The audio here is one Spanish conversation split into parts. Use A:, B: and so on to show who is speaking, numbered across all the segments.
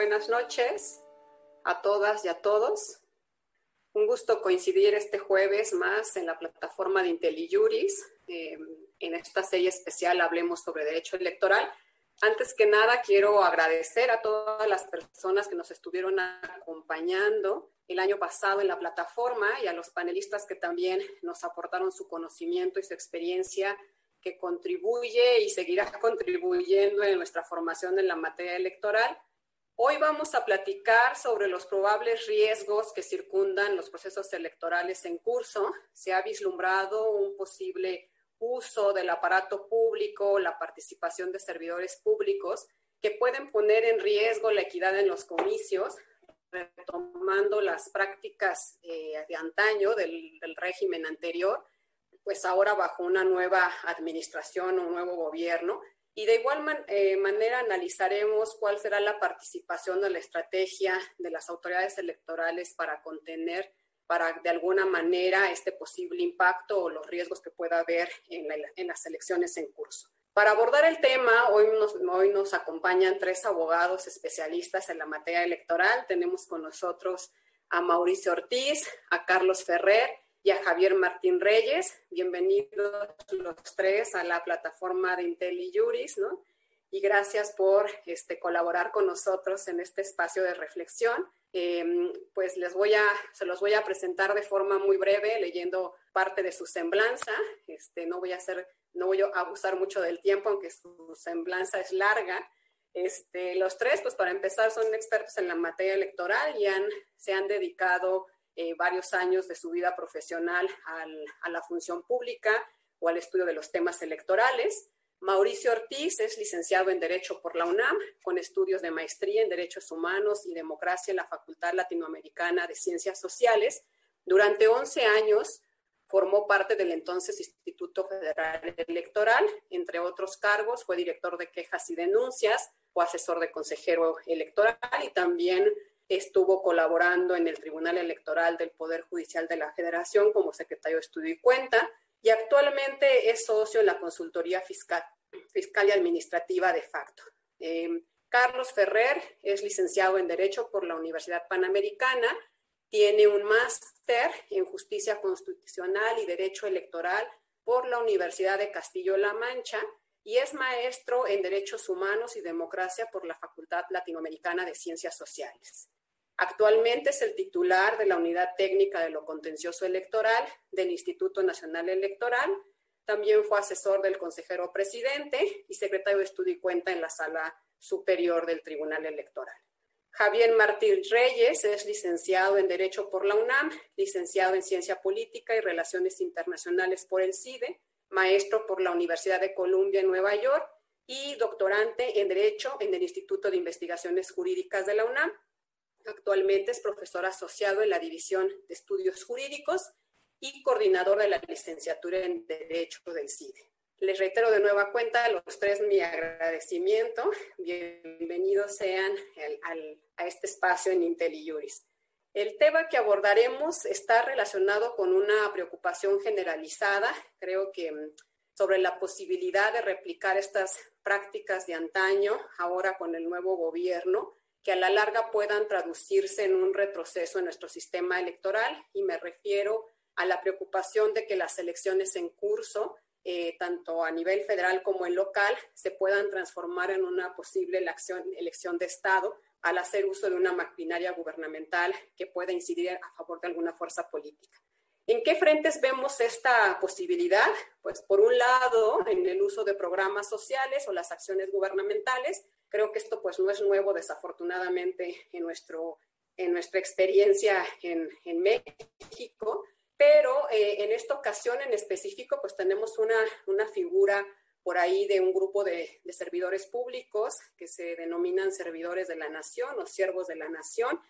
A: buenas noches a todas y a todos. Un gusto coincidir este jueves más en la plataforma de IntelliJuris. Eh, en esta serie especial hablemos sobre derecho electoral. Antes que nada, quiero agradecer a todas las personas que nos estuvieron acompañando el año pasado en la plataforma y a los panelistas que también nos aportaron su conocimiento y su experiencia que contribuye y seguirá contribuyendo en nuestra formación en la materia electoral. Hoy vamos a platicar sobre los probables riesgos que circundan los procesos electorales en curso. Se ha vislumbrado un posible uso del aparato público, la participación de servidores públicos que pueden poner en riesgo la equidad en los comicios, retomando las prácticas eh, de antaño del, del régimen anterior pues ahora bajo una nueva administración, un nuevo gobierno. Y de igual eh, manera analizaremos cuál será la participación de la estrategia de las autoridades electorales para contener, para de alguna manera, este posible impacto o los riesgos que pueda haber en, en las elecciones en curso. Para abordar el tema, hoy nos, hoy nos acompañan tres abogados especialistas en la materia electoral. Tenemos con nosotros a Mauricio Ortiz, a Carlos Ferrer y a Javier Martín Reyes. Bienvenidos los tres a la plataforma de IntelliJuris, ¿no? Y gracias por este, colaborar con nosotros en este espacio de reflexión. Em, pues les voy a, se los voy a presentar de forma muy breve, leyendo parte de su semblanza. Este, no voy a hacer, no voy a abusar mucho del tiempo, aunque su semblanza es larga. Este, los tres, pues para empezar, son expertos en la materia electoral y han, se han dedicado eh, varios años de su vida profesional a la función pública o al estudio de los temas electorales. Mauricio Ortiz es licenciado en Derecho por la UNAM, con estudios de maestría en Derechos Humanos y Democracia en la Facultad Latinoamericana de Ciencias Sociales. Durante 11 años formó parte del entonces Instituto Federal Electoral. Entre otros cargos, fue director de quejas y denuncias, o asesor de consejero electoral y también estuvo colaborando en el Tribunal Electoral del Poder Judicial de la Federación como secretario de Estudio y Cuenta y actualmente es socio en la consultoría fiscal, fiscal y administrativa de facto. Em, Carlos Ferrer es licenciado en Derecho por la Universidad Panamericana, tiene un máster en Justicia Constitucional y Derecho Electoral por la Universidad de Castillo-La Mancha y es maestro en Derechos Humanos y Democracia por la Facultad Latinoamericana de Ciencias Sociales. Actualmente es el titular de la Unidad Técnica de lo Contencioso Electoral del Instituto Nacional Electoral. También fue asesor del consejero presidente y secretario de Estudio y Cuenta en la Sala Superior del Tribunal Electoral. Javier Martín Reyes es licenciado en Derecho por la UNAM, licenciado en Ciencia Política y Relaciones Internacionales por el CIDE, maestro por la Universidad de Columbia en Nueva York y doctorante en Derecho en el Instituto de Investigaciones Jurídicas de la UNAM Actualmente es profesor asociado en la División de Estudios Jurídicos y coordinador de la licenciatura en Derecho del CIDE. Les reitero de nueva cuenta a los tres mi agradecimiento. Bienvenidos sean a este espacio en IntelliJuris. El tema que abordaremos está relacionado con una preocupación generalizada, creo que mm, sobre la posibilidad de replicar estas prácticas de antaño ahora con el nuevo gobierno que a la larga puedan traducirse en un retroceso en nuestro sistema electoral y me refiero a la preocupación de que las elecciones en curso, eh, tanto a nivel federal como en local, se puedan transformar en una posible elección, elección de Estado al hacer uso de una maquinaria gubernamental que pueda incidir a favor de alguna fuerza política. ¿En qué frentes vemos esta posibilidad? Pues por un lado, en el uso de programas sociales o las acciones gubernamentales, Creo que esto pues no es nuevo desafortunadamente en, nuestro, en nuestra experiencia en, en México, pero eh, en esta ocasión en específico pues tenemos una, una figura por ahí de un grupo de, de, servidores públicos que se denominan servidores de la nación o siervos de la nación,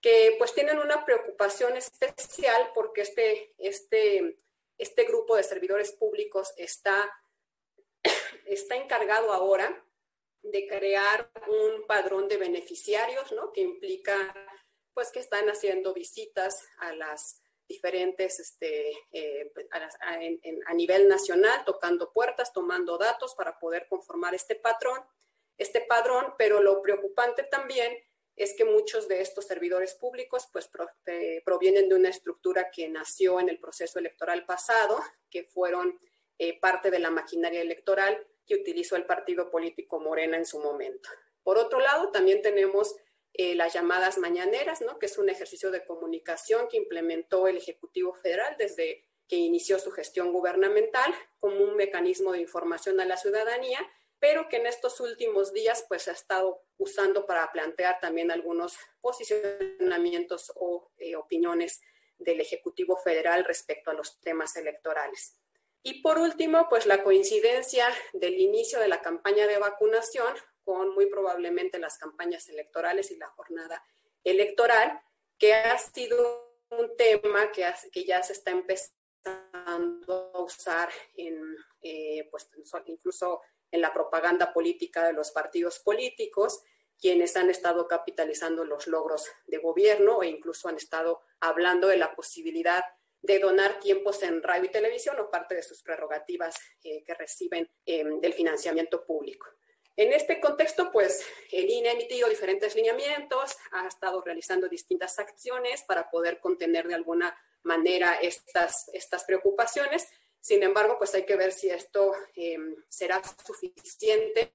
A: que pues tienen una preocupación especial porque este, este, este grupo de servidores públicos está, está encargado ahora de crear un padrón de beneficiarios, ¿no? Que implica, pues, que están haciendo visitas a las diferentes, este, eh, a, nivel nacional, tocando puertas, tomando datos para poder conformar este patrón, este padrón, pero lo preocupante también es que muchos de estos servidores públicos pues eh, provienen de una estructura que nació en el proceso electoral pasado, que fueron eh, parte de la maquinaria electoral que utilizó el partido político Morena en su momento. Por otro lado, también tenemos eh, las llamadas mañaneras, ¿no? que es un ejercicio de comunicación que implementó el Ejecutivo Federal desde que inició su gestión gubernamental como un mecanismo de información a la ciudadanía pero que en estos últimos días pues ha estado usando para plantear también algunos posicionamientos o eh, opiniones del Ejecutivo Federal respecto a los temas electorales. Y por último, pues la coincidencia del inicio de la campaña de vacunación con muy probablemente las campañas electorales y la jornada electoral, que ha sido un tema que, que ya se está empezando a usar en, eh, pues, incluso en la propaganda política de los partidos políticos, quienes han estado capitalizando los logros de gobierno e incluso han estado hablando de la posibilidad de donar tiempos en radio y televisión o parte de sus prerrogativas eh, que reciben em, del financiamiento público. En este contexto, pues el INE ha emitido diferentes lineamientos, ha estado realizando distintas acciones para poder contener de alguna manera estas, estas preocupaciones sin embargo, pues hay que ver si esto em, será suficiente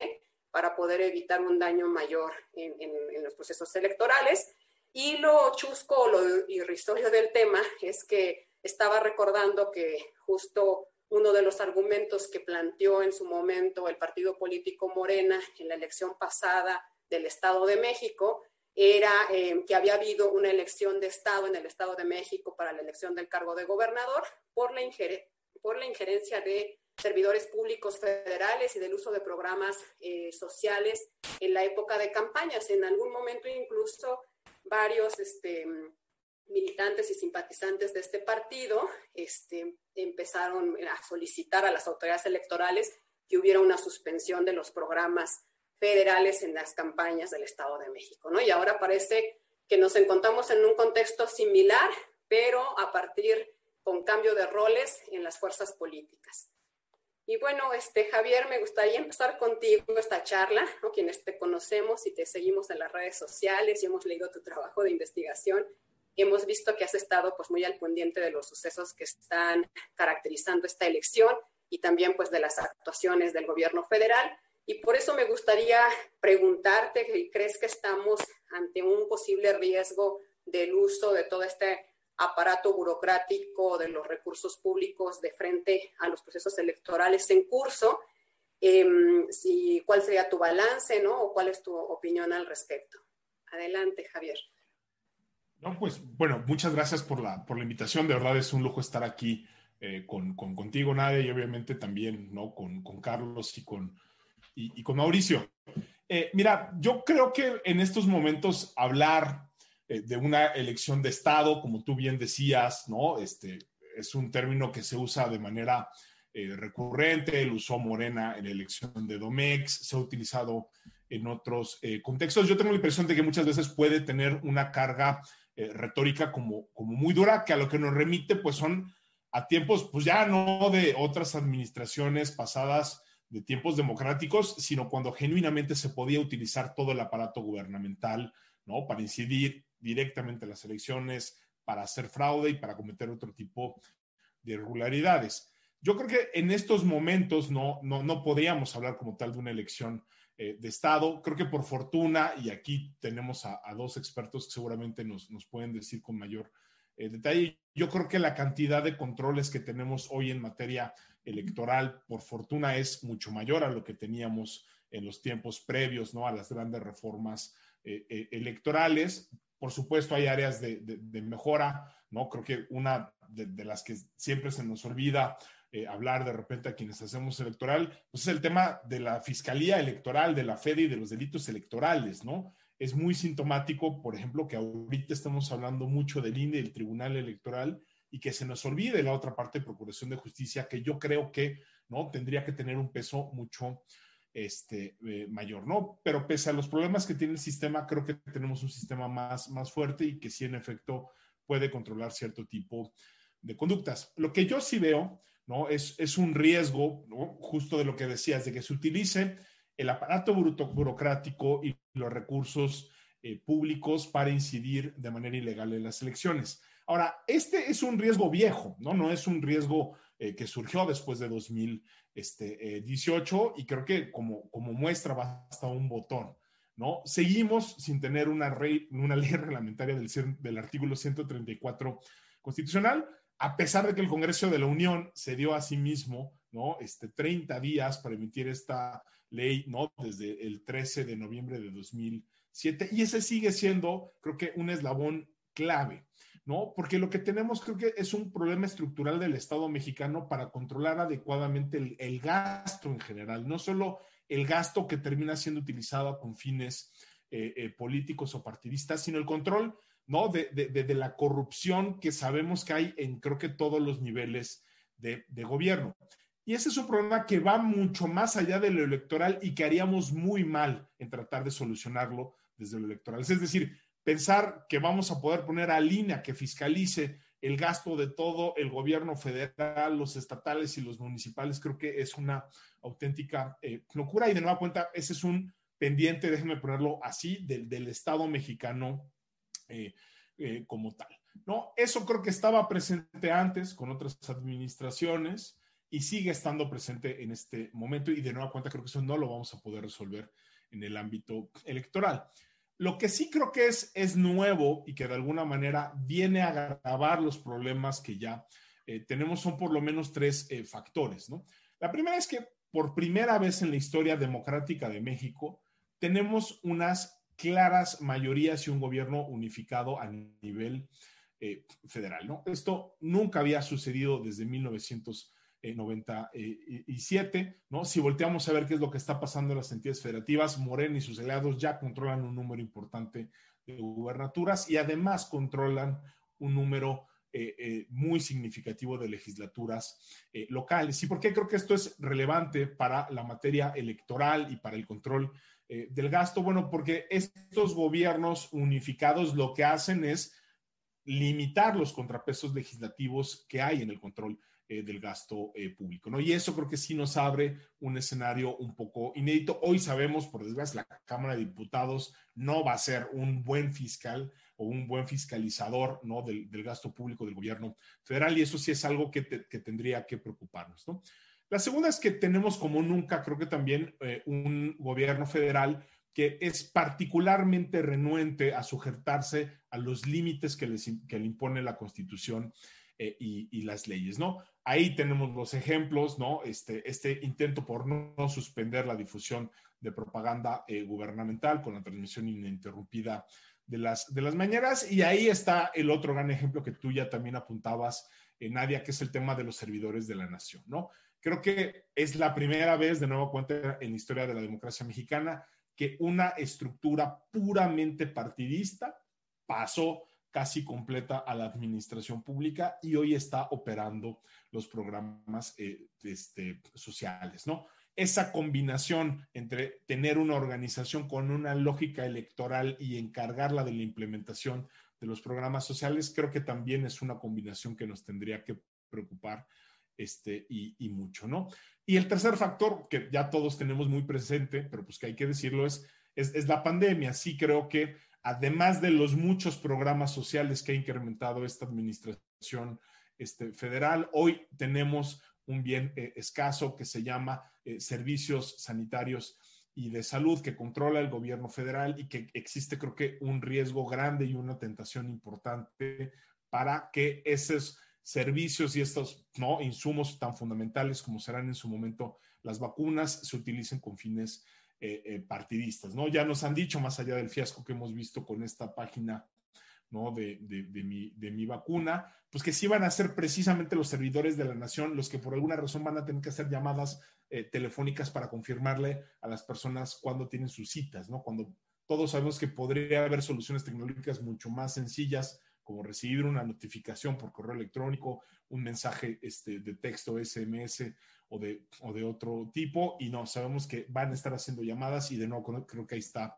A: para poder evitar un daño mayor en, los procesos electorales. Y lo chusco, lo irrisorio del tema es que estaba recordando que justo uno de los argumentos que planteó en su momento el partido político Morena en la elección pasada del Estado de México era em, que había habido una elección de Estado en el Estado de México para la elección del cargo de gobernador por la, por la injerencia de servidores públicos federales y del uso de programas eh, sociales en la época de campañas. En algún momento incluso varios este, militantes y simpatizantes de este partido este, empezaron a solicitar a las autoridades electorales que hubiera una suspensión de los programas federales en las campañas del Estado de México. ¿no? Y ahora parece que nos encontramos en un contexto similar, pero a partir con cambio de roles en las fuerzas políticas. Y bueno, este, Javier, me gustaría empezar contigo esta charla, ¿no? quienes te conocemos y te seguimos en las redes sociales y hemos leído tu trabajo de investigación. Hemos visto que has estado pues, muy al pendiente de los sucesos que están caracterizando esta elección y también pues, de las actuaciones del gobierno federal. Y por eso me gustaría preguntarte, ¿crees que estamos ante un posible riesgo del uso de todo este aparato burocrático de los recursos públicos de frente a los procesos electorales en curso. Em, si, ¿Cuál sería tu balance, no? ¿O cuál es tu opinión al respecto? Adelante, Javier.
B: No, pues bueno, muchas gracias por la, por la invitación. De verdad es un lujo estar aquí eh, con, con, contigo, Nadia, y obviamente también ¿no? con, con Carlos y con, y, con Mauricio. Eh, mira, yo creo que en estos momentos hablar eh, de una elección de Estado, como tú bien decías, ¿no? Este, es un término que se usa de manera recurrente, el usó Morena en la elección de Domex, se ha utilizado en otros contextos. Yo tengo la impresión de que muchas veces puede tener una carga retórica como, como muy dura, que a lo que nos remite pues son a tiempos, pues ya no de otras administraciones pasadas, de tiempos democráticos, sino cuando genuinamente se podía utilizar todo el aparato gubernamental, ¿no? Para incidir directamente las elecciones para hacer fraude y para cometer otro tipo de irregularidades. Yo creo que en estos momentos no, no, no podríamos hablar como tal de una elección eh, de Estado. Creo que por fortuna, y aquí tenemos a, dos expertos que seguramente nos, nos pueden decir con mayor eh, detalle, yo creo que la cantidad de controles que tenemos hoy en materia electoral, por fortuna, es mucho mayor a lo que teníamos en los tiempos previos, ¿no? A las grandes reformas eh, electorales. Por supuesto, hay áreas de, mejora, ¿no? Creo que una de, las que siempre se nos olvida eh, hablar de repente a quienes hacemos electoral, pues es el tema de la fiscalía electoral, de la FED y de los delitos electorales, ¿no? Es muy sintomático, por ejemplo, que ahorita estamos hablando mucho del INE y del Tribunal Electoral y que se nos olvide la otra parte de Procuración de Justicia, que yo creo que, ¿no? Tendría que tener un peso mucho este, eh, mayor, ¿no? Pero pese a los problemas que tiene el sistema, creo que tenemos un sistema más, más fuerte y que sí, en efecto, puede controlar cierto tipo de conductas. Lo que yo sí veo, ¿no? Es, es un riesgo. Justo de lo que decías, de que se utilice el aparato burocrático y los recursos eh, públicos para incidir de manera ilegal en las elecciones. Ahora, este es un riesgo viejo, ¿no? No es un riesgo eh, que surgió después de 2018 este, y creo que como, como muestra basta un botón. ¿no? Seguimos sin tener una, una ley reglamentaria del, del artículo 134 constitucional, a pesar de que el Congreso de la Unión se dio a sí mismo, ¿no? Este, 30 días para emitir esta ley, ¿no? Desde el 13 de noviembre de 2007. Y ese sigue siendo, creo que, un eslabón clave, ¿no? Porque lo que tenemos, creo que es un problema estructural del Estado mexicano para controlar adecuadamente el, gasto en general, no solo el gasto que termina siendo utilizado con fines eh, eh, políticos o partidistas, sino el control ¿no? De, de, la corrupción que sabemos que hay en creo que todos los niveles de, de, gobierno. Y ese es un problema que va mucho más allá de lo electoral y que haríamos muy mal en tratar de solucionarlo desde lo electoral. Es decir, pensar que vamos a poder poner a línea que fiscalice el gasto de todo el gobierno federal, los estatales y los municipales, creo que es una auténtica eh, locura. Y de nueva cuenta, ese es un pendiente, déjenme ponerlo así, del, del Estado mexicano eh, eh, como tal. ¿no? Eso creo que estaba presente antes con otras administraciones y sigue estando presente en este momento. Y de nueva cuenta, creo que eso no lo vamos a poder resolver en el ámbito electoral. Lo que sí creo que es, es nuevo y que de alguna manera viene a agravar los problemas que ya eh, tenemos son por lo menos tres factores, ¿no? La primera es que por primera vez en la historia democrática de México tenemos unas claras mayorías y un gobierno unificado a nivel eh, federal, ¿no? Esto nunca había sucedido desde 1900. 97, ¿no? Si volteamos a ver qué es lo que está pasando en las entidades federativas, Morena y sus aliados ya controlan un número importante de gubernaturas y además controlan un número eh, eh, muy significativo de legislaturas locales. ¿Y por qué creo que esto es relevante para la materia electoral y para el control del gasto? Bueno, porque estos gobiernos unificados lo que hacen es limitar los contrapesos legislativos que hay en el control eh, del gasto eh, público, ¿no? Y eso creo que sí nos abre un escenario un poco inédito. Hoy sabemos, por desgracia, la Cámara de Diputados no va a ser un buen fiscal o un buen fiscalizador, ¿no? Del, gasto público del gobierno federal y eso sí es algo que, tendría que preocuparnos, ¿no? La segunda es que tenemos como nunca, creo que también eh, un gobierno federal que es particularmente renuente a sujetarse a los límites que, que le impone la Constitución eh, y, las leyes, ¿no? Ahí tenemos los ejemplos, ¿no? Este, este intento por no, suspender la difusión de propaganda eh, gubernamental con la transmisión ininterrumpida de las, de las mañanas. Y ahí está el otro gran ejemplo que tú ya también apuntabas, Nadia, que es el tema de los servidores de la nación, ¿no? Creo que es la primera vez, de nuevo cuenta, en la historia de la democracia mexicana, que una estructura puramente partidista pasó casi completa a la administración pública y hoy está operando los programas eh, este, sociales, ¿no? Esa combinación entre tener una organización con una lógica electoral y encargarla de la implementación de los programas sociales, creo que también es una combinación que nos tendría que preocupar este, y, mucho, ¿no? Y el tercer factor que ya todos tenemos muy presente, pero pues que hay que decirlo, es, es, la pandemia. Sí creo que además de los muchos programas sociales que ha incrementado esta administración este, federal, hoy tenemos un bien eh, escaso que se llama eh, servicios sanitarios y de salud que controla el gobierno federal y que existe creo que un riesgo grande y una tentación importante para que esos servicios y estos ¿no? insumos tan fundamentales como serán en su momento las vacunas se utilicen con fines eh, eh, partidistas, ¿no? Ya nos han dicho, más allá del fiasco que hemos visto con esta página, ¿no? De, de, mi, de mi vacuna, pues que sí van a ser precisamente los servidores de la nación los que por alguna razón van a tener que hacer llamadas eh, telefónicas para confirmarle a las personas cuándo tienen sus citas, ¿no? Cuando todos sabemos que podría haber soluciones tecnológicas mucho más sencillas, como recibir una notificación por correo electrónico, un mensaje este, de texto SMS o de, o de otro tipo y no, sabemos que van a estar haciendo llamadas y de nuevo creo que ahí está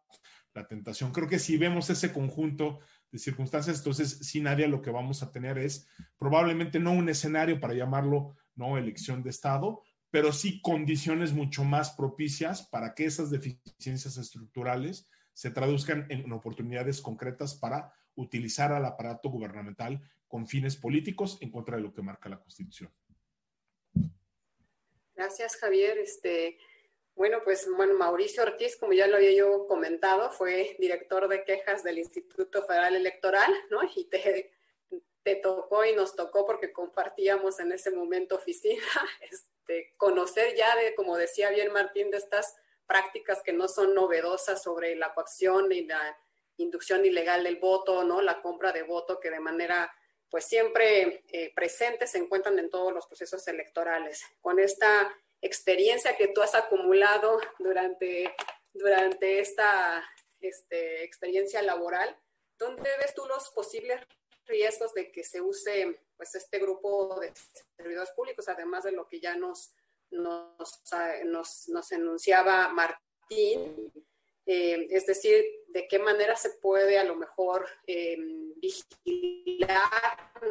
B: la tentación. Creo que si vemos ese conjunto de circunstancias, entonces sin nadie lo que vamos a tener es probablemente no un escenario para llamarlo no elección de Estado, pero sí condiciones mucho más propicias para que esas deficiencias estructurales se traduzcan en oportunidades concretas para utilizar al aparato gubernamental con fines políticos en contra de lo que marca la Constitución.
A: Gracias, Javier. Este, bueno, pues bueno, Mauricio Ortiz, como ya lo había yo comentado, fue director de quejas del Instituto Federal Electoral, ¿no? Y te, te tocó y nos tocó porque compartíamos en ese momento oficina, este, conocer ya de, como decía bien Martín, de estas prácticas que no son novedosas sobre la coacción y la inducción ilegal del voto, ¿no? La compra de voto que de manera pues siempre eh, presente se encuentran en todos los procesos electorales. Con esta experiencia que tú has acumulado durante, durante esta este, experiencia laboral, ¿dónde ves tú los posibles riesgos de que se use pues, este grupo de servidores públicos, además de lo que ya nos, nos, nos, nos enunciaba Martín? Eh, es decir, de qué manera se puede a lo mejor eh, vigilar,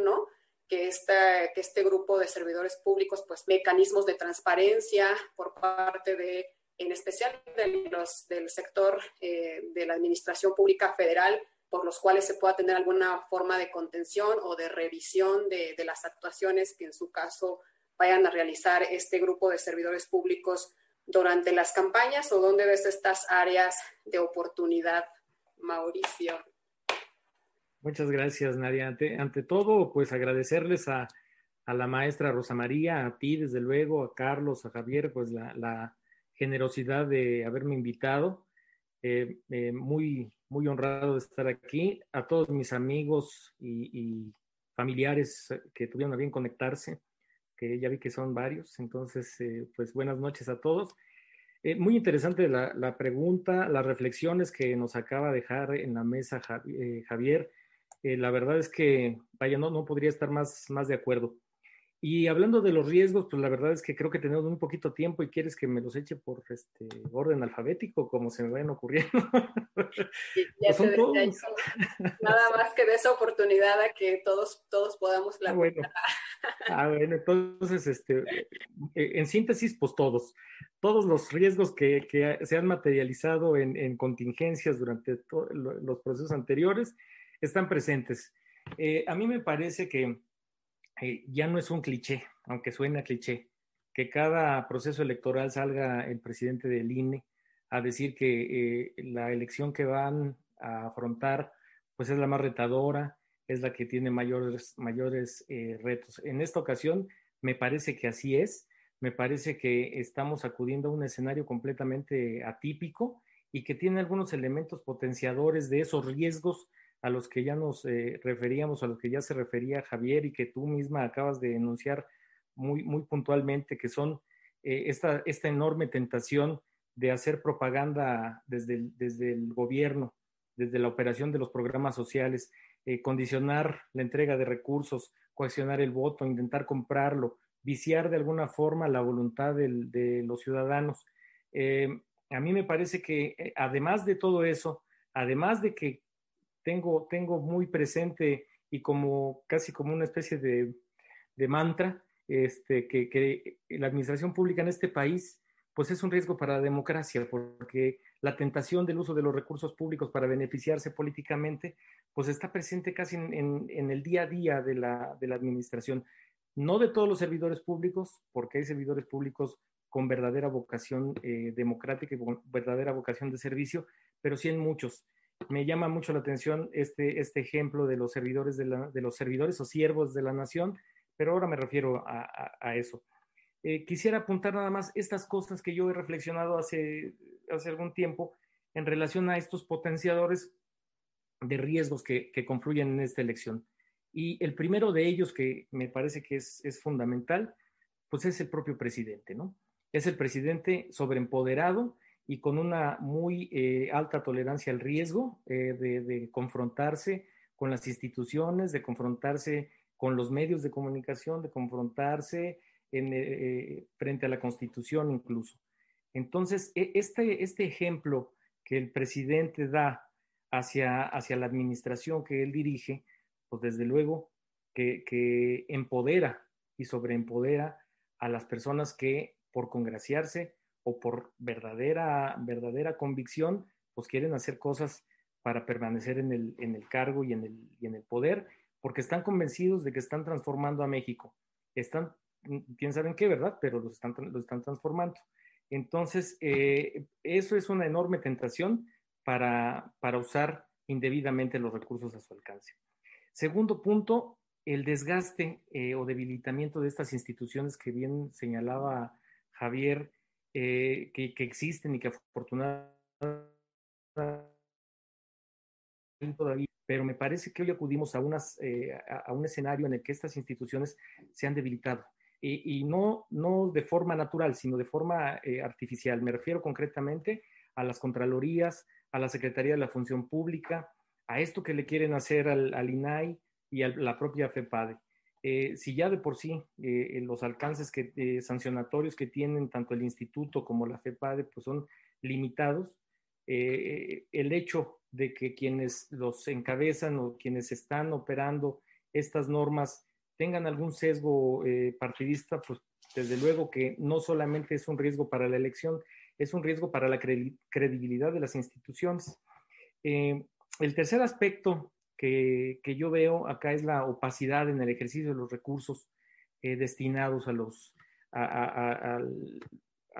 A: ¿no? Que, esta, que este grupo de servidores públicos, pues mecanismos de transparencia por parte de, en especial de los, del sector eh, de la Administración Pública Federal, por los cuales se pueda tener alguna forma de contención o de revisión de, de las actuaciones que en su caso vayan a realizar este grupo de servidores públicos durante las campañas o dónde ves estas áreas de oportunidad, Mauricio?
C: Muchas gracias, Nadia. Ante, todo, pues agradecerles a, la maestra Rosa María, a ti, desde luego, a Carlos, a Javier, pues la, generosidad de haberme invitado. Eh, eh, muy, muy honrado de estar aquí. A todos mis amigos y, familiares que tuvieron a bien conectarse que ya vi que son varios. Entonces, eh, pues buenas noches a todos. Eh, muy interesante la, pregunta, las reflexiones que nos acaba de dejar en la mesa eh, Javier. la verdad es que, vaya, no, no podría estar más, más de acuerdo. Y hablando de los riesgos, pues la verdad es que creo que tenemos un poquito tiempo y quieres que me los eche por este orden alfabético, como se me vayan ocurriendo.
A: ya pues nada más que de esa oportunidad a que todos, todos podamos
C: la ah, bueno. ah, bueno, entonces, este, eh, en síntesis, pues todos. Todos los riesgos que, que se han materializado en, en contingencias durante los procesos anteriores están presentes. Eh, a mí me parece que eh, ya no es un cliché, aunque suena cliché, que cada proceso electoral salga el presidente del INE a decir que eh, la elección que van a afrontar pues es la más retadora, es la que tiene mayores, mayores eh, retos. En esta ocasión me parece que así es, me parece que estamos acudiendo a un escenario completamente atípico y que tiene algunos elementos potenciadores de esos riesgos a los que ya nos eh, referíamos, a los que ya se refería Javier y que tú misma acabas de enunciar muy, muy puntualmente, que son eh, esta, esta enorme tentación de hacer propaganda desde el, desde el gobierno, desde la operación de los programas sociales, eh, condicionar la entrega de recursos, coaccionar el voto, intentar comprarlo, viciar de alguna forma la voluntad de los ciudadanos. a mí me parece que además de todo eso, además de que tengo, tengo muy presente y como casi como una especie de, mantra, este, que, la administración pública en este país pues es un riesgo para la democracia, porque la tentación del uso de los recursos públicos para beneficiarse políticamente, pues está presente casi en, el día a día de la, administración. No de todos los servidores públicos, porque hay servidores públicos con verdadera vocación eh, democrática y con verdadera vocación de servicio, pero sí en muchos me llama mucho la atención este, este ejemplo de los servidores de, los servidores o siervos de la nación, pero ahora me refiero a, eso. Eh, quisiera apuntar nada más estas cosas que yo he reflexionado hace, hace algún tiempo en relación a estos potenciadores de riesgos que, confluyen en esta elección. Y el primero de ellos, que me parece que es, es fundamental, pues es el propio presidente, ¿no? Es el presidente sobreempoderado y con una muy eh, alta tolerancia al riesgo eh, de, confrontarse con las instituciones, de confrontarse con los medios de comunicación, de confrontarse en, eh, frente a la Constitución incluso. Entonces, e, este, este ejemplo que el presidente da hacia, hacia la administración que él dirige, pues desde luego que, que empodera y sobreempodera a las personas que por congraciarse o por verdadera, verdadera convicción pues quieren hacer cosas para permanecer en el, en el cargo y en el, y en el poder, porque están convencidos de que están transformando a México. Están, quién sabe en qué, ¿verdad? Pero lo están, lo están transformando. Entonces, eh, eso es una enorme tentación para, para usar indebidamente los recursos a su alcance. Segundo punto, el desgaste eh, o debilitamiento de estas instituciones que bien señalaba Javier, eh, que, existen y que afortunadamente todavía, pero me parece que hoy acudimos a, unas, eh, a, un escenario en el que estas instituciones se han debilitado. Y, y no, no de forma natural, sino de forma artificial. Me refiero concretamente a las Contralorías, a la Secretaría de la Función Pública, a esto que le quieren hacer al, al INAI y a la propia FEPADE. Eh, si ya de por sí eh, los alcances que, eh, sancionatorios que tienen tanto el instituto como la FEPADE pues son limitados, el hecho de que quienes los encabezan o quienes están operando estas normas tengan algún sesgo partidista, pues desde luego que no solamente es un riesgo para la elección, es un riesgo para la credibilidad de las instituciones. el tercer aspecto que, yo veo acá es la opacidad en el ejercicio de los recursos eh, destinados a los, a,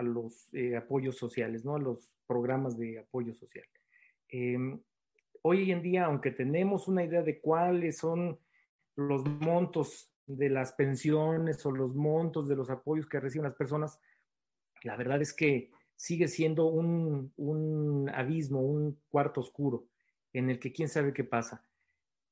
C: los eh, apoyos sociales, ¿no? a los programas de apoyo social. Em, hoy en día, aunque tenemos una idea de cuáles son los montos de las pensiones o los montos de los apoyos que reciben las personas, la verdad es que sigue siendo un, un abismo, un cuarto oscuro en el que quién sabe qué pasa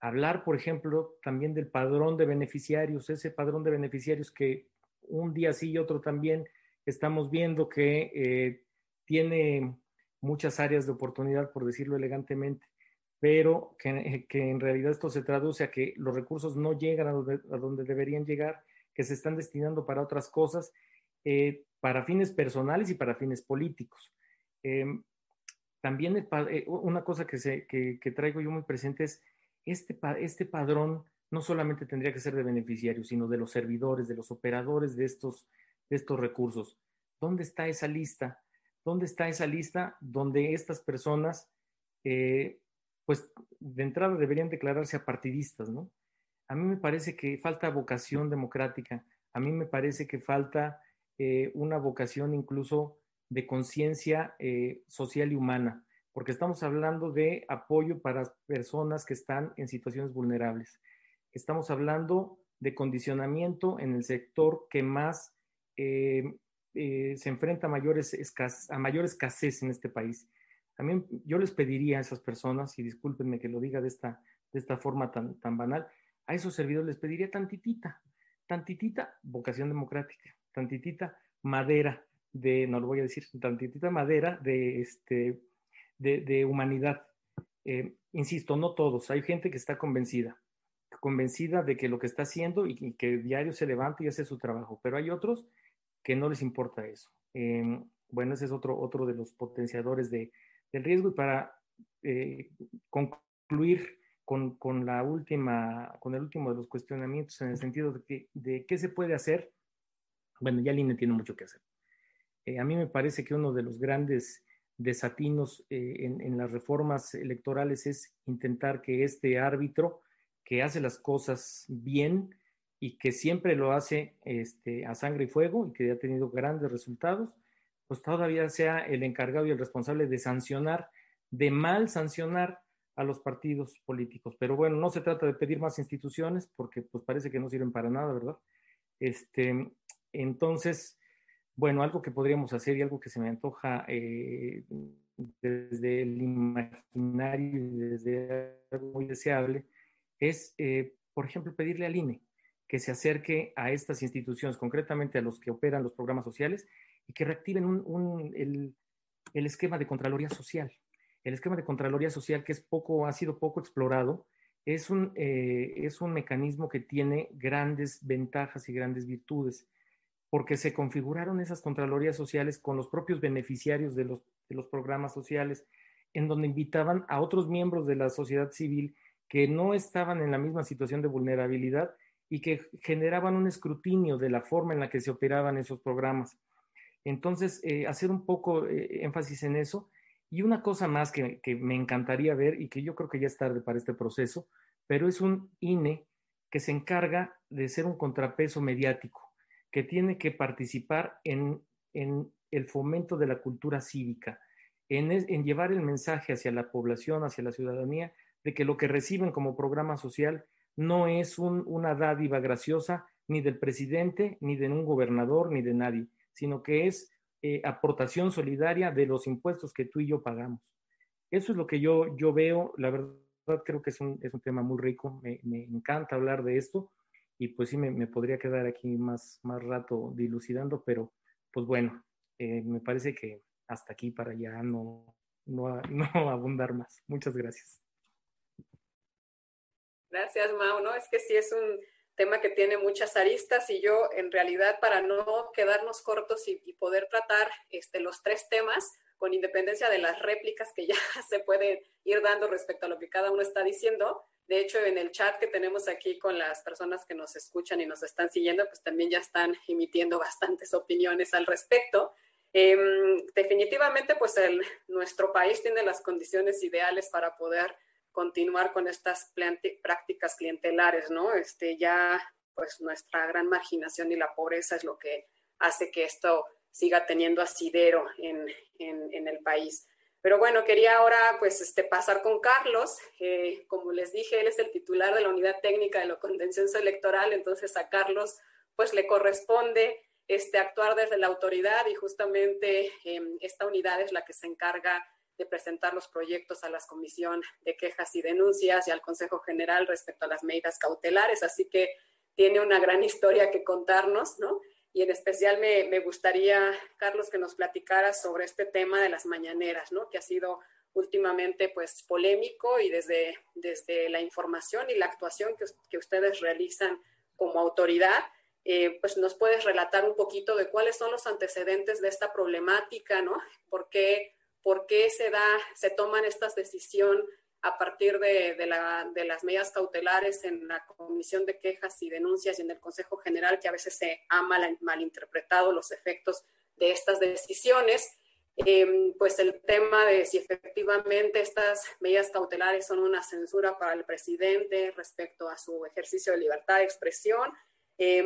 C: hablar, por ejemplo, también del padrón de beneficiarios, ese padrón de beneficiarios que un día sí y otro también estamos viendo que eh, tiene muchas áreas de oportunidad, por decirlo elegantemente, pero que, en realidad esto se traduce a que los recursos no llegan a donde, deberían llegar, que se están destinando para otras cosas, eh, para fines personales y para fines políticos. Em, también eh, una cosa que, se, que traigo yo muy presente es este, este padrón no solamente tendría que ser de beneficiarios, sino de los servidores, de los operadores de estos, de estos recursos. ¿Dónde está esa lista? ¿Dónde está esa lista donde estas personas, eh, pues de entrada deberían declararse apartidistas, ¿no? A mí me parece que falta vocación democrática, a mí me parece que falta eh, una vocación incluso de conciencia eh, social y humana porque estamos hablando de apoyo para personas que están en situaciones vulnerables. Estamos hablando de condicionamiento en el sector que más eh, eh, se enfrenta a, mayores a mayor escasez en este país. También yo les pediría a esas personas, y discúlpenme que lo diga de esta, de esta forma tan, tan banal, a esos servidores les pediría tantitita, tantitita vocación democrática, tantitita madera de, no lo voy a decir, tantitita madera de este, de, humanidad. Eh, insisto, no todos, hay gente que está convencida, convencida de que lo que está haciendo y, que diario se levanta y hace su trabajo, pero hay otros que no les importa eso. Em, bueno, ese es otro, otro de los potenciadores de, del riesgo y para eh, concluir con, con, la última, con el último de los cuestionamientos en el sentido de, que, de qué se puede hacer, bueno, ya Lina tiene mucho que hacer. Eh, a mí me parece que uno de los grandes desatinos eh, en, las reformas electorales es intentar que este árbitro que hace las cosas bien y que siempre lo hace este, a sangre y fuego y que ha tenido grandes resultados, pues todavía sea el encargado y el responsable de sancionar, de mal sancionar a los partidos políticos. Pero bueno, no se trata de pedir más instituciones porque pues parece que no sirven para nada, ¿verdad? Este, entonces, bueno, algo que podríamos hacer y algo que se me antoja eh, desde el imaginario y desde algo muy deseable es, eh, por ejemplo, pedirle al INE que se acerque a estas instituciones, concretamente a los que operan los programas sociales, y que reactiven el, esquema de Contraloría Social. El esquema de Contraloría Social, que es poco, ha sido poco explorado, es un, eh, es un mecanismo que tiene grandes ventajas y grandes virtudes porque se configuraron esas Contralorías Sociales con los propios beneficiarios de los, programas sociales, en donde invitaban a otros miembros de la sociedad civil que no estaban en la misma situación de vulnerabilidad y que generaban un escrutinio de la forma en la que se operaban esos programas. Entonces, eh, hacer un poco eh, énfasis en eso Y una cosa más que, me encantaría ver y que yo creo que ya es tarde para este proceso, pero es un INE que se encarga de ser un contrapeso mediático, que tiene que participar en, en el fomento de la cultura cívica, en, en, llevar el mensaje hacia la población, hacia la ciudadanía, de que lo que reciben como programa social no es un, una dádiva graciosa ni del presidente, ni de un gobernador, ni de nadie, sino que es eh, aportación solidaria de los impuestos que tú y yo pagamos. Eso es lo que yo, yo veo, la verdad creo que es un, es un tema muy rico, me, me, encanta hablar de esto y pues sí me, me, podría quedar aquí más, más rato dilucidando, pero pues bueno, eh, me parece que hasta aquí para ya no, no, no abundar más. Muchas gracias.
A: Gracias, Mau. No, es que sí es un tema que tiene muchas aristas y yo en realidad para no quedarnos cortos y, y poder tratar este, los tres temas, con independencia de las réplicas que ya se pueden ir dando respecto a lo que cada uno está diciendo. De hecho, en el chat que tenemos aquí con las personas que nos escuchan y nos están siguiendo, pues también ya están emitiendo bastantes opiniones al respecto. Eh, definitivamente, pues nuestro país tiene las condiciones ideales para poder continuar con estas prácticas clientelares, ¿no? Este, ya, pues nuestra gran marginación y la pobreza es lo que hace que esto siga teniendo asidero en, en el país. Pero bueno, quería ahora pues este, pasar con Carlos. Eh, como les dije, él es el titular de la unidad técnica de lo contencioso electoral, entonces a Carlos pues le corresponde este, actuar desde la autoridad y justamente eh, esta unidad es la que se encarga de presentar los proyectos a la Comisión de Quejas y Denuncias y al Consejo General respecto a las medidas cautelares, así que tiene una gran historia que contarnos, ¿no? Y en especial me, me, gustaría, Carlos, que nos platicara sobre este tema de las mañaneras, ¿no? Que ha sido últimamente pues polémico y desde, desde la información y la actuación que, que ustedes realizan como autoridad, eh, pues nos puedes relatar un poquito de cuáles son los antecedentes de esta problemática, ¿no? ¿Por qué, por qué se da, se toman estas decisiones a partir de, de, la, de, las medidas cautelares en la Comisión de Quejas y Denuncias y en el Consejo General, que a veces se ha mal, malinterpretado los efectos de estas decisiones. Eh, pues el tema de si efectivamente estas medidas cautelares son una censura para el presidente respecto a su ejercicio de libertad de expresión, eh,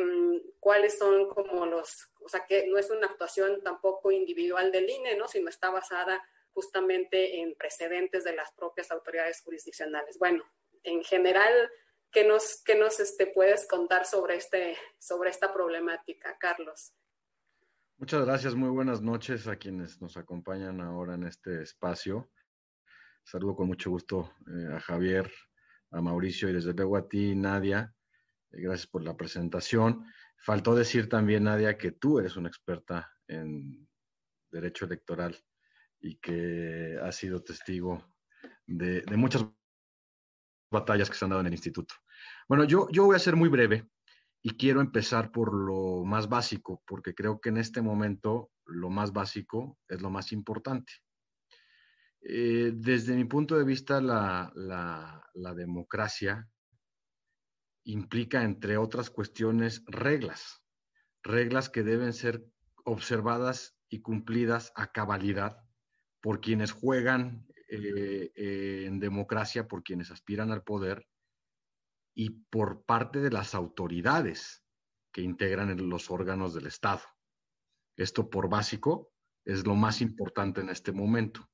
A: cuáles son como los, o sea, que no es una actuación tampoco individual del INE, ¿no? sino está basada justamente en precedentes de las propias autoridades jurisdiccionales. Bueno, en general, ¿qué nos, qué nos este, puedes contar sobre, este, sobre esta problemática, Carlos?
D: Muchas gracias, muy buenas noches a quienes nos acompañan ahora en este espacio. Saludo con mucho gusto eh, a Javier, a Mauricio y desde luego a ti, Nadia. Eh, gracias por la presentación. Faltó decir también, Nadia, que tú eres una experta en derecho electoral y que ha sido testigo de, muchas batallas que se han dado en el instituto. Bueno, yo, yo voy a ser muy breve y quiero empezar por lo más básico, porque creo que en este momento lo más básico es lo más importante. Eh, desde mi punto de vista, la, la democracia implica, entre otras cuestiones, reglas, reglas que deben ser observadas y cumplidas a cabalidad por quienes juegan eh, en democracia, por quienes aspiran al poder y por parte de las autoridades que integran los órganos del Estado. Esto por básico es lo más importante en este momento.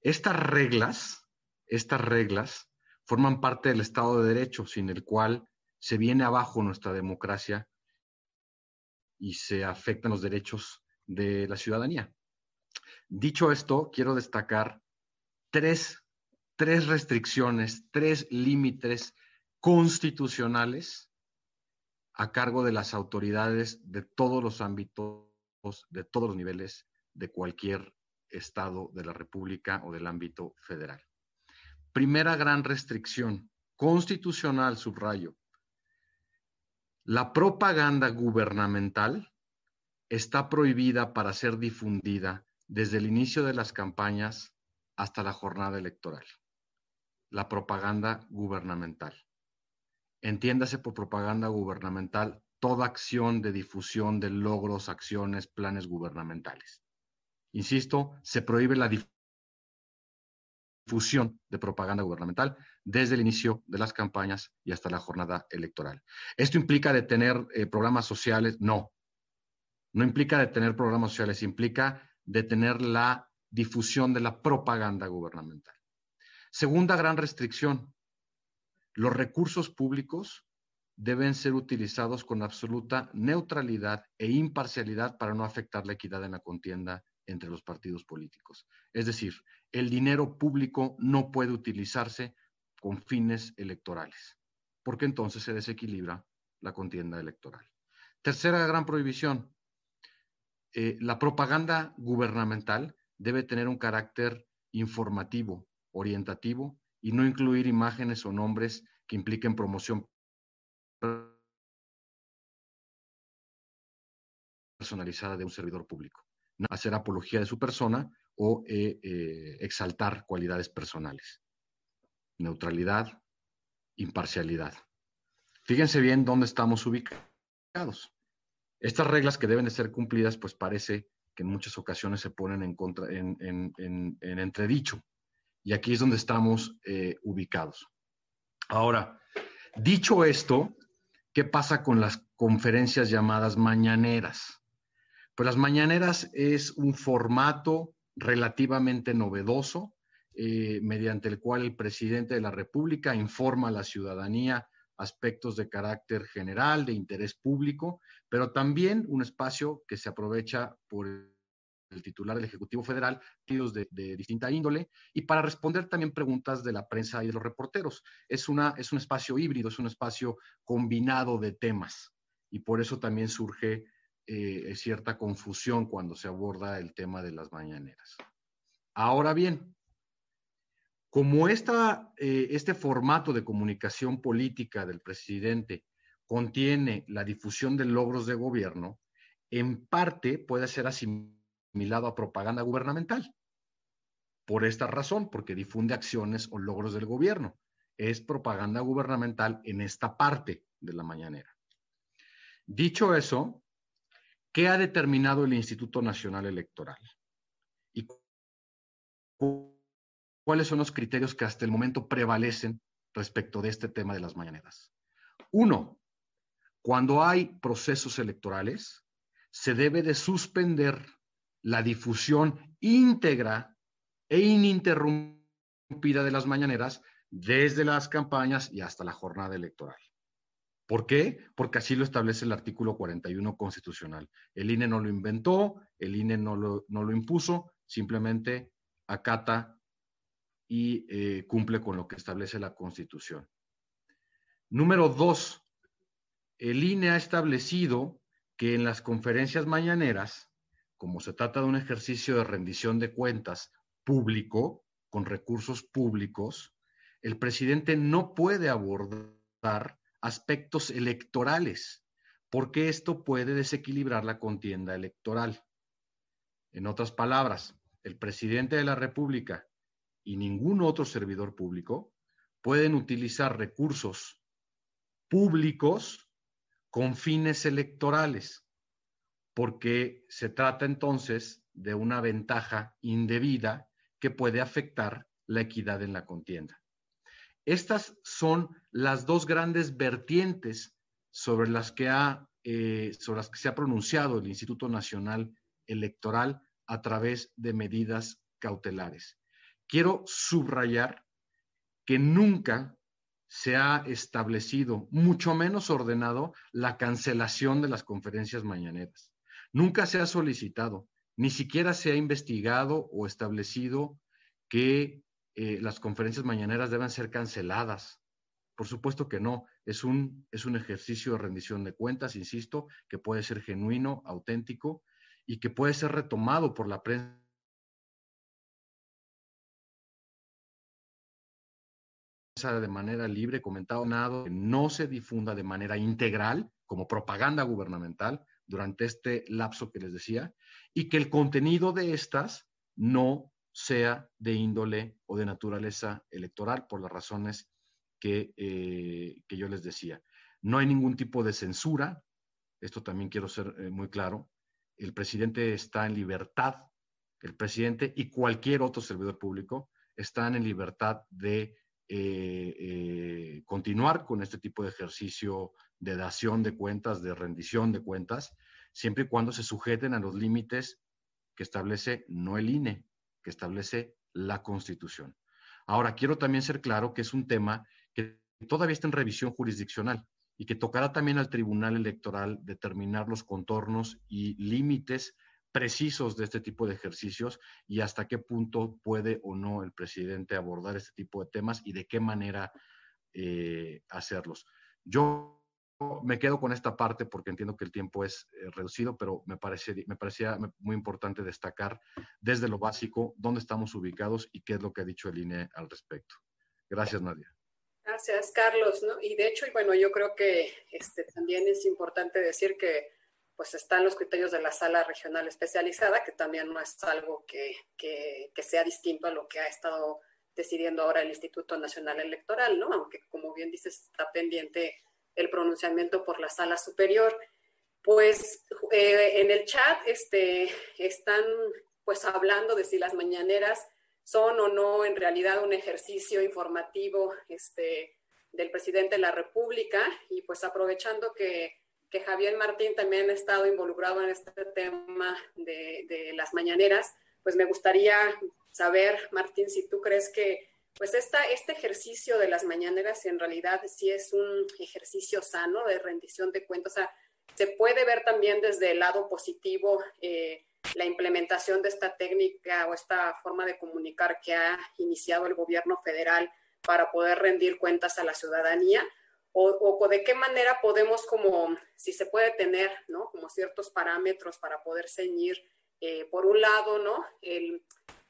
D: Estas reglas, estas reglas forman parte del Estado de Derecho, sin el cual se viene abajo nuestra democracia y se afectan los derechos de la ciudadanía. Dicho esto, quiero destacar tres, tres restricciones, tres límites constitucionales a cargo de las autoridades de todos los ámbitos, de todos los niveles de cualquier Estado de la República o del ámbito federal. Primera gran restricción constitucional, subrayo. La propaganda gubernamental está prohibida para ser difundida desde el inicio de las campañas hasta la jornada electoral. La propaganda gubernamental. Entiéndase por propaganda gubernamental toda acción de difusión de logros, acciones, planes gubernamentales. Insisto, se prohíbe la difusión de propaganda gubernamental desde el inicio de las campañas y hasta la jornada electoral. ¿Esto implica detener eh, programas sociales? No. No implica detener programas sociales, implica detener la difusión de la propaganda gubernamental. Segunda gran restricción, los recursos públicos deben ser utilizados con absoluta neutralidad e imparcialidad para no afectar la equidad en la contienda entre los partidos políticos. Es decir, el dinero público no puede utilizarse con fines electorales, porque entonces se desequilibra la contienda electoral. Tercera gran prohibición, eh, la propaganda gubernamental debe tener un carácter informativo, orientativo y no incluir imágenes o nombres que impliquen promoción personalizada de un servidor público, hacer apología de su persona o eh, eh, exaltar cualidades personales. Neutralidad, imparcialidad. Fíjense bien dónde estamos ubicados. Estas reglas que deben de ser cumplidas, pues parece que en muchas ocasiones se ponen en, contra, en, entredicho. Y aquí es donde estamos eh, ubicados. Ahora, dicho esto, ¿qué pasa con las conferencias llamadas mañaneras? Pues las mañaneras es un formato relativamente novedoso, eh, mediante el cual el presidente de la República informa a la ciudadanía aspectos de carácter general, de interés público, pero también un espacio que se aprovecha por el titular del Ejecutivo Federal, partidos de, distinta índole, y para responder también preguntas de la prensa y de los reporteros. Es, una, es un espacio híbrido, es un espacio combinado de temas, y por eso también surge eh, cierta confusión cuando se aborda el tema de las mañaneras. Ahora bien, como esta, eh, este formato de comunicación política del presidente contiene la difusión de logros de gobierno, en parte puede ser asimilado a propaganda gubernamental. Por esta razón, porque difunde acciones o logros del gobierno. Es propaganda gubernamental en esta parte de la mañanera. Dicho eso, ¿qué ha determinado el Instituto Nacional Electoral? ¿Y cuáles son los criterios que hasta el momento prevalecen respecto de este tema de las mañaneras. Uno, cuando hay procesos electorales, se debe de suspender la difusión íntegra e ininterrumpida de las mañaneras desde las campañas y hasta la jornada electoral. ¿Por qué? Porque así lo establece el artículo 41 constitucional. El INE no lo inventó, el INE no lo, no lo impuso, simplemente acata y eh, cumple con lo que establece la Constitución. Número dos, el INE ha establecido que en las conferencias mañaneras, como se trata de un ejercicio de rendición de cuentas público, con recursos públicos, el presidente no puede abordar aspectos electorales, porque esto puede desequilibrar la contienda electoral. En otras palabras, el presidente de la República y ningún otro servidor público pueden utilizar recursos públicos con fines electorales, porque se trata entonces de una ventaja indebida que puede afectar la equidad en la contienda. Estas son las dos grandes vertientes sobre las que, ha, eh, sobre las que se ha pronunciado el Instituto Nacional Electoral a través de medidas cautelares quiero subrayar que nunca se ha establecido, mucho menos ordenado, la cancelación de las conferencias mañaneras. Nunca se ha solicitado, ni siquiera se ha investigado o establecido que eh, las conferencias mañaneras deben ser canceladas. Por supuesto que no, es un, es un ejercicio de rendición de cuentas, insisto, que puede ser genuino, auténtico y que puede ser retomado por la prensa de manera libre, comentado nada, que no se difunda de manera integral como propaganda gubernamental durante este lapso que les decía, y que el contenido de estas no sea de índole o de naturaleza electoral por las razones que, eh, que yo les decía. No hay ningún tipo de censura, esto también quiero ser eh, muy claro, el presidente está en libertad, el presidente y cualquier otro servidor público están en libertad de eh, eh, continuar con este tipo de ejercicio de dación de cuentas, de rendición de cuentas, siempre y cuando se sujeten a los límites que establece no el INE, que establece la Constitución. Ahora, quiero también ser claro que es un tema que todavía está en revisión jurisdiccional y que tocará también al Tribunal Electoral determinar los contornos y límites precisos de este tipo de ejercicios y hasta qué punto puede o no el presidente abordar este tipo de temas y de qué manera eh, hacerlos. Yo me quedo con esta parte porque entiendo que el tiempo es eh, reducido, pero me, parece, me parecía muy importante destacar desde lo básico dónde estamos ubicados y qué es lo que ha dicho el INE al respecto. Gracias, Nadia.
A: Gracias, Carlos. ¿no? Y de hecho, y bueno, yo creo que este, también es importante decir que pues están los criterios de la sala regional especializada, que también no es algo que, que, sea distinto a lo que ha estado decidiendo ahora el Instituto Nacional Electoral, ¿no? Aunque, como bien dices, está pendiente el pronunciamiento por la sala superior. Pues eh, en el chat este, están pues hablando de si las mañaneras son o no en realidad un ejercicio informativo este, del presidente de la República y pues aprovechando que que Javier Martín también ha estado involucrado en este tema de, las mañaneras, pues me gustaría saber, Martín, si tú crees que pues esta, este ejercicio de las mañaneras en realidad sí es un ejercicio sano de rendición de cuentas. O sea, se puede ver también desde el lado positivo eh, la implementación de esta técnica o esta forma de comunicar que ha iniciado el gobierno federal para poder rendir cuentas a la ciudadanía o, de qué manera podemos como, si se puede tener, ¿no? Como ciertos parámetros para poder ceñir, eh, por un lado, ¿no? El,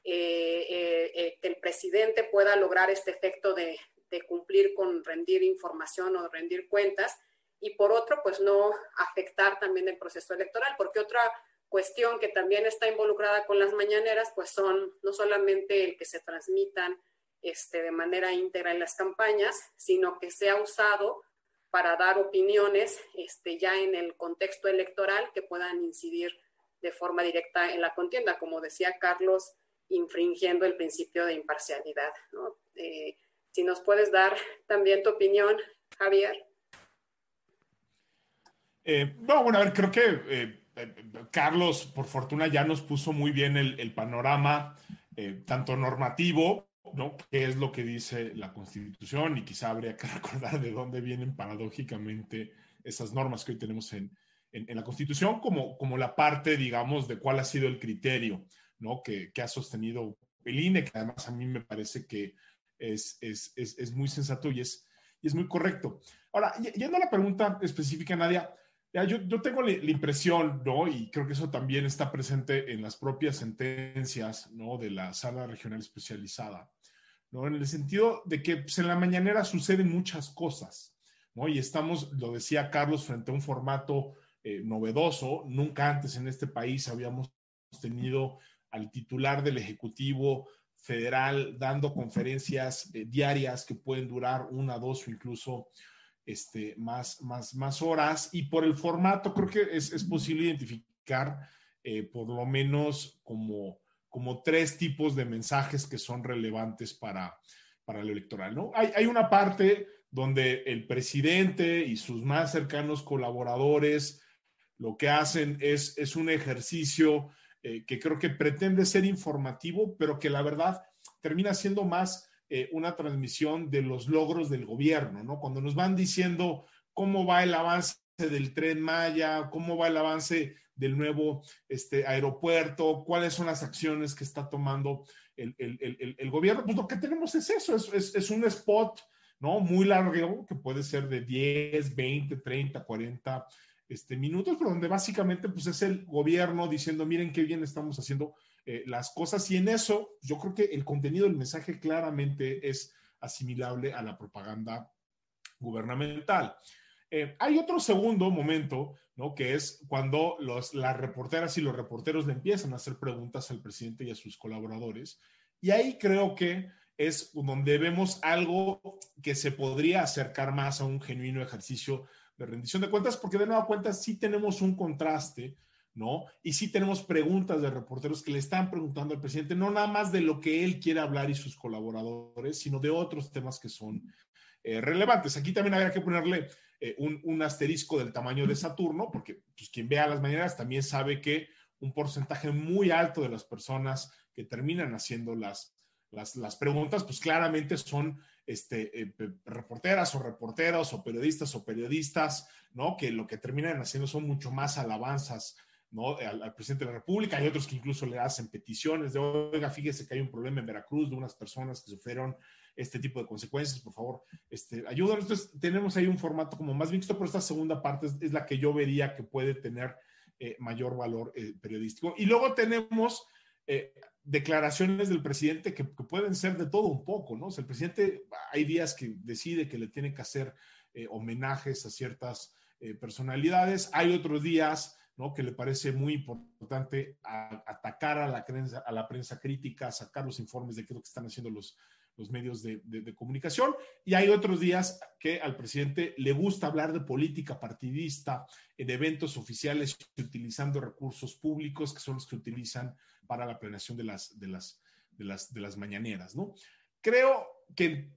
A: eh, eh, que el presidente pueda lograr este efecto de, de, cumplir con rendir información o rendir cuentas, y por otro, pues no afectar también el proceso electoral, porque otra cuestión que también está involucrada con las mañaneras, pues son no solamente el que se transmitan este, de manera íntegra en las campañas, sino que sea usado para dar opiniones este, ya en el contexto electoral que puedan incidir de forma directa en la contienda, como decía Carlos, infringiendo el principio de imparcialidad. Eh, si nos puedes dar también tu opinión, Javier.
B: Eh, no, bueno, a ver, creo que eh, Carlos, por fortuna, ya nos puso muy bien el panorama, tanto normativo ¿no? ¿Qué es lo que dice la Constitución? Y quizá habría que recordar de dónde vienen paradójicamente esas normas que hoy tenemos en, la Constitución, como, como la parte, digamos, de cuál ha sido el criterio, ¿no? Que, ha sostenido el INE, que además a mí me parece que es, es, muy sensato y es, y es muy correcto. Ahora, yendo a la pregunta específica, Nadia, yo, yo, tengo la, impresión, ¿no? Y creo que eso también está presente en las propias sentencias, ¿no? De la sala regional especializada, ¿no? En el sentido de que pues, en la mañanera suceden muchas cosas, ¿no? Y estamos, lo decía Carlos, frente a un formato eh, novedoso. Nunca antes en este país habíamos tenido al titular del Ejecutivo Federal dando conferencias eh, diarias que pueden durar una, dos o incluso este, más, más, más horas y por el formato creo que es, es posible identificar eh, por lo menos como, como tres tipos de mensajes que son relevantes para, para lo electoral. ¿no? Hay, hay una parte donde el presidente y sus más cercanos colaboradores lo que hacen es, es un ejercicio eh, que creo que pretende ser informativo, pero que la verdad termina siendo más eh, una transmisión de los logros del gobierno, ¿no? Cuando nos van diciendo cómo va el avance del tren Maya, cómo va el avance del nuevo este, aeropuerto, cuáles son las acciones que está tomando el, gobierno, pues lo que tenemos es eso, es, es, un spot, ¿no? Muy largo, que puede ser de 10, 20, 30, 40 este, minutos, pero donde básicamente pues es el gobierno diciendo, miren qué bien estamos haciendo eh, las cosas y en eso yo creo que el contenido del mensaje claramente es asimilable a la propaganda gubernamental. Eh, hay otro segundo momento, Que es cuando las reporteras y los reporteros le empiezan a hacer preguntas al presidente y a sus colaboradores. Y ahí creo que es donde vemos algo que se podría acercar más a un genuino ejercicio de rendición de cuentas, porque de nueva cuenta sí tenemos un contraste ¿no? Y sí tenemos preguntas de reporteros que le están preguntando al presidente, no nada más de lo que él quiere hablar y sus colaboradores, sino de otros temas que son eh, relevantes. Aquí también habría que ponerle eh, un, asterisco del tamaño de Saturno, porque pues, quien vea las mañanas también sabe que un porcentaje muy alto de las personas que terminan haciendo las, las, preguntas, pues claramente son este, eh, reporteras o reporteros o periodistas o periodistas, ¿no? Que lo que terminan haciendo son mucho más alabanzas ¿no? Al, presidente de la República. Hay otros que incluso le hacen peticiones de, oiga, fíjese que hay un problema en Veracruz de unas personas que sufrieron este tipo de consecuencias, por favor, este, ayúdanos. Entonces, tenemos ahí un formato como más mixto, pero esta segunda parte es, la que yo vería que puede tener eh, mayor valor eh, periodístico. Y luego tenemos eh, declaraciones del presidente que, pueden ser de todo un poco, ¿no? O sea, el presidente, hay días que decide que le tiene que hacer homenajes a ciertas personalidades, hay otros días que le parece muy importante atacar a la, prensa, a la prensa crítica, sacar los informes de qué es lo que están haciendo los, los medios de, comunicación. Y hay otros días que al presidente le gusta hablar de política partidista en eventos oficiales utilizando recursos públicos que son los que utilizan para la planeación de las, de las, de las, de las mañaneras. ¿no? Creo que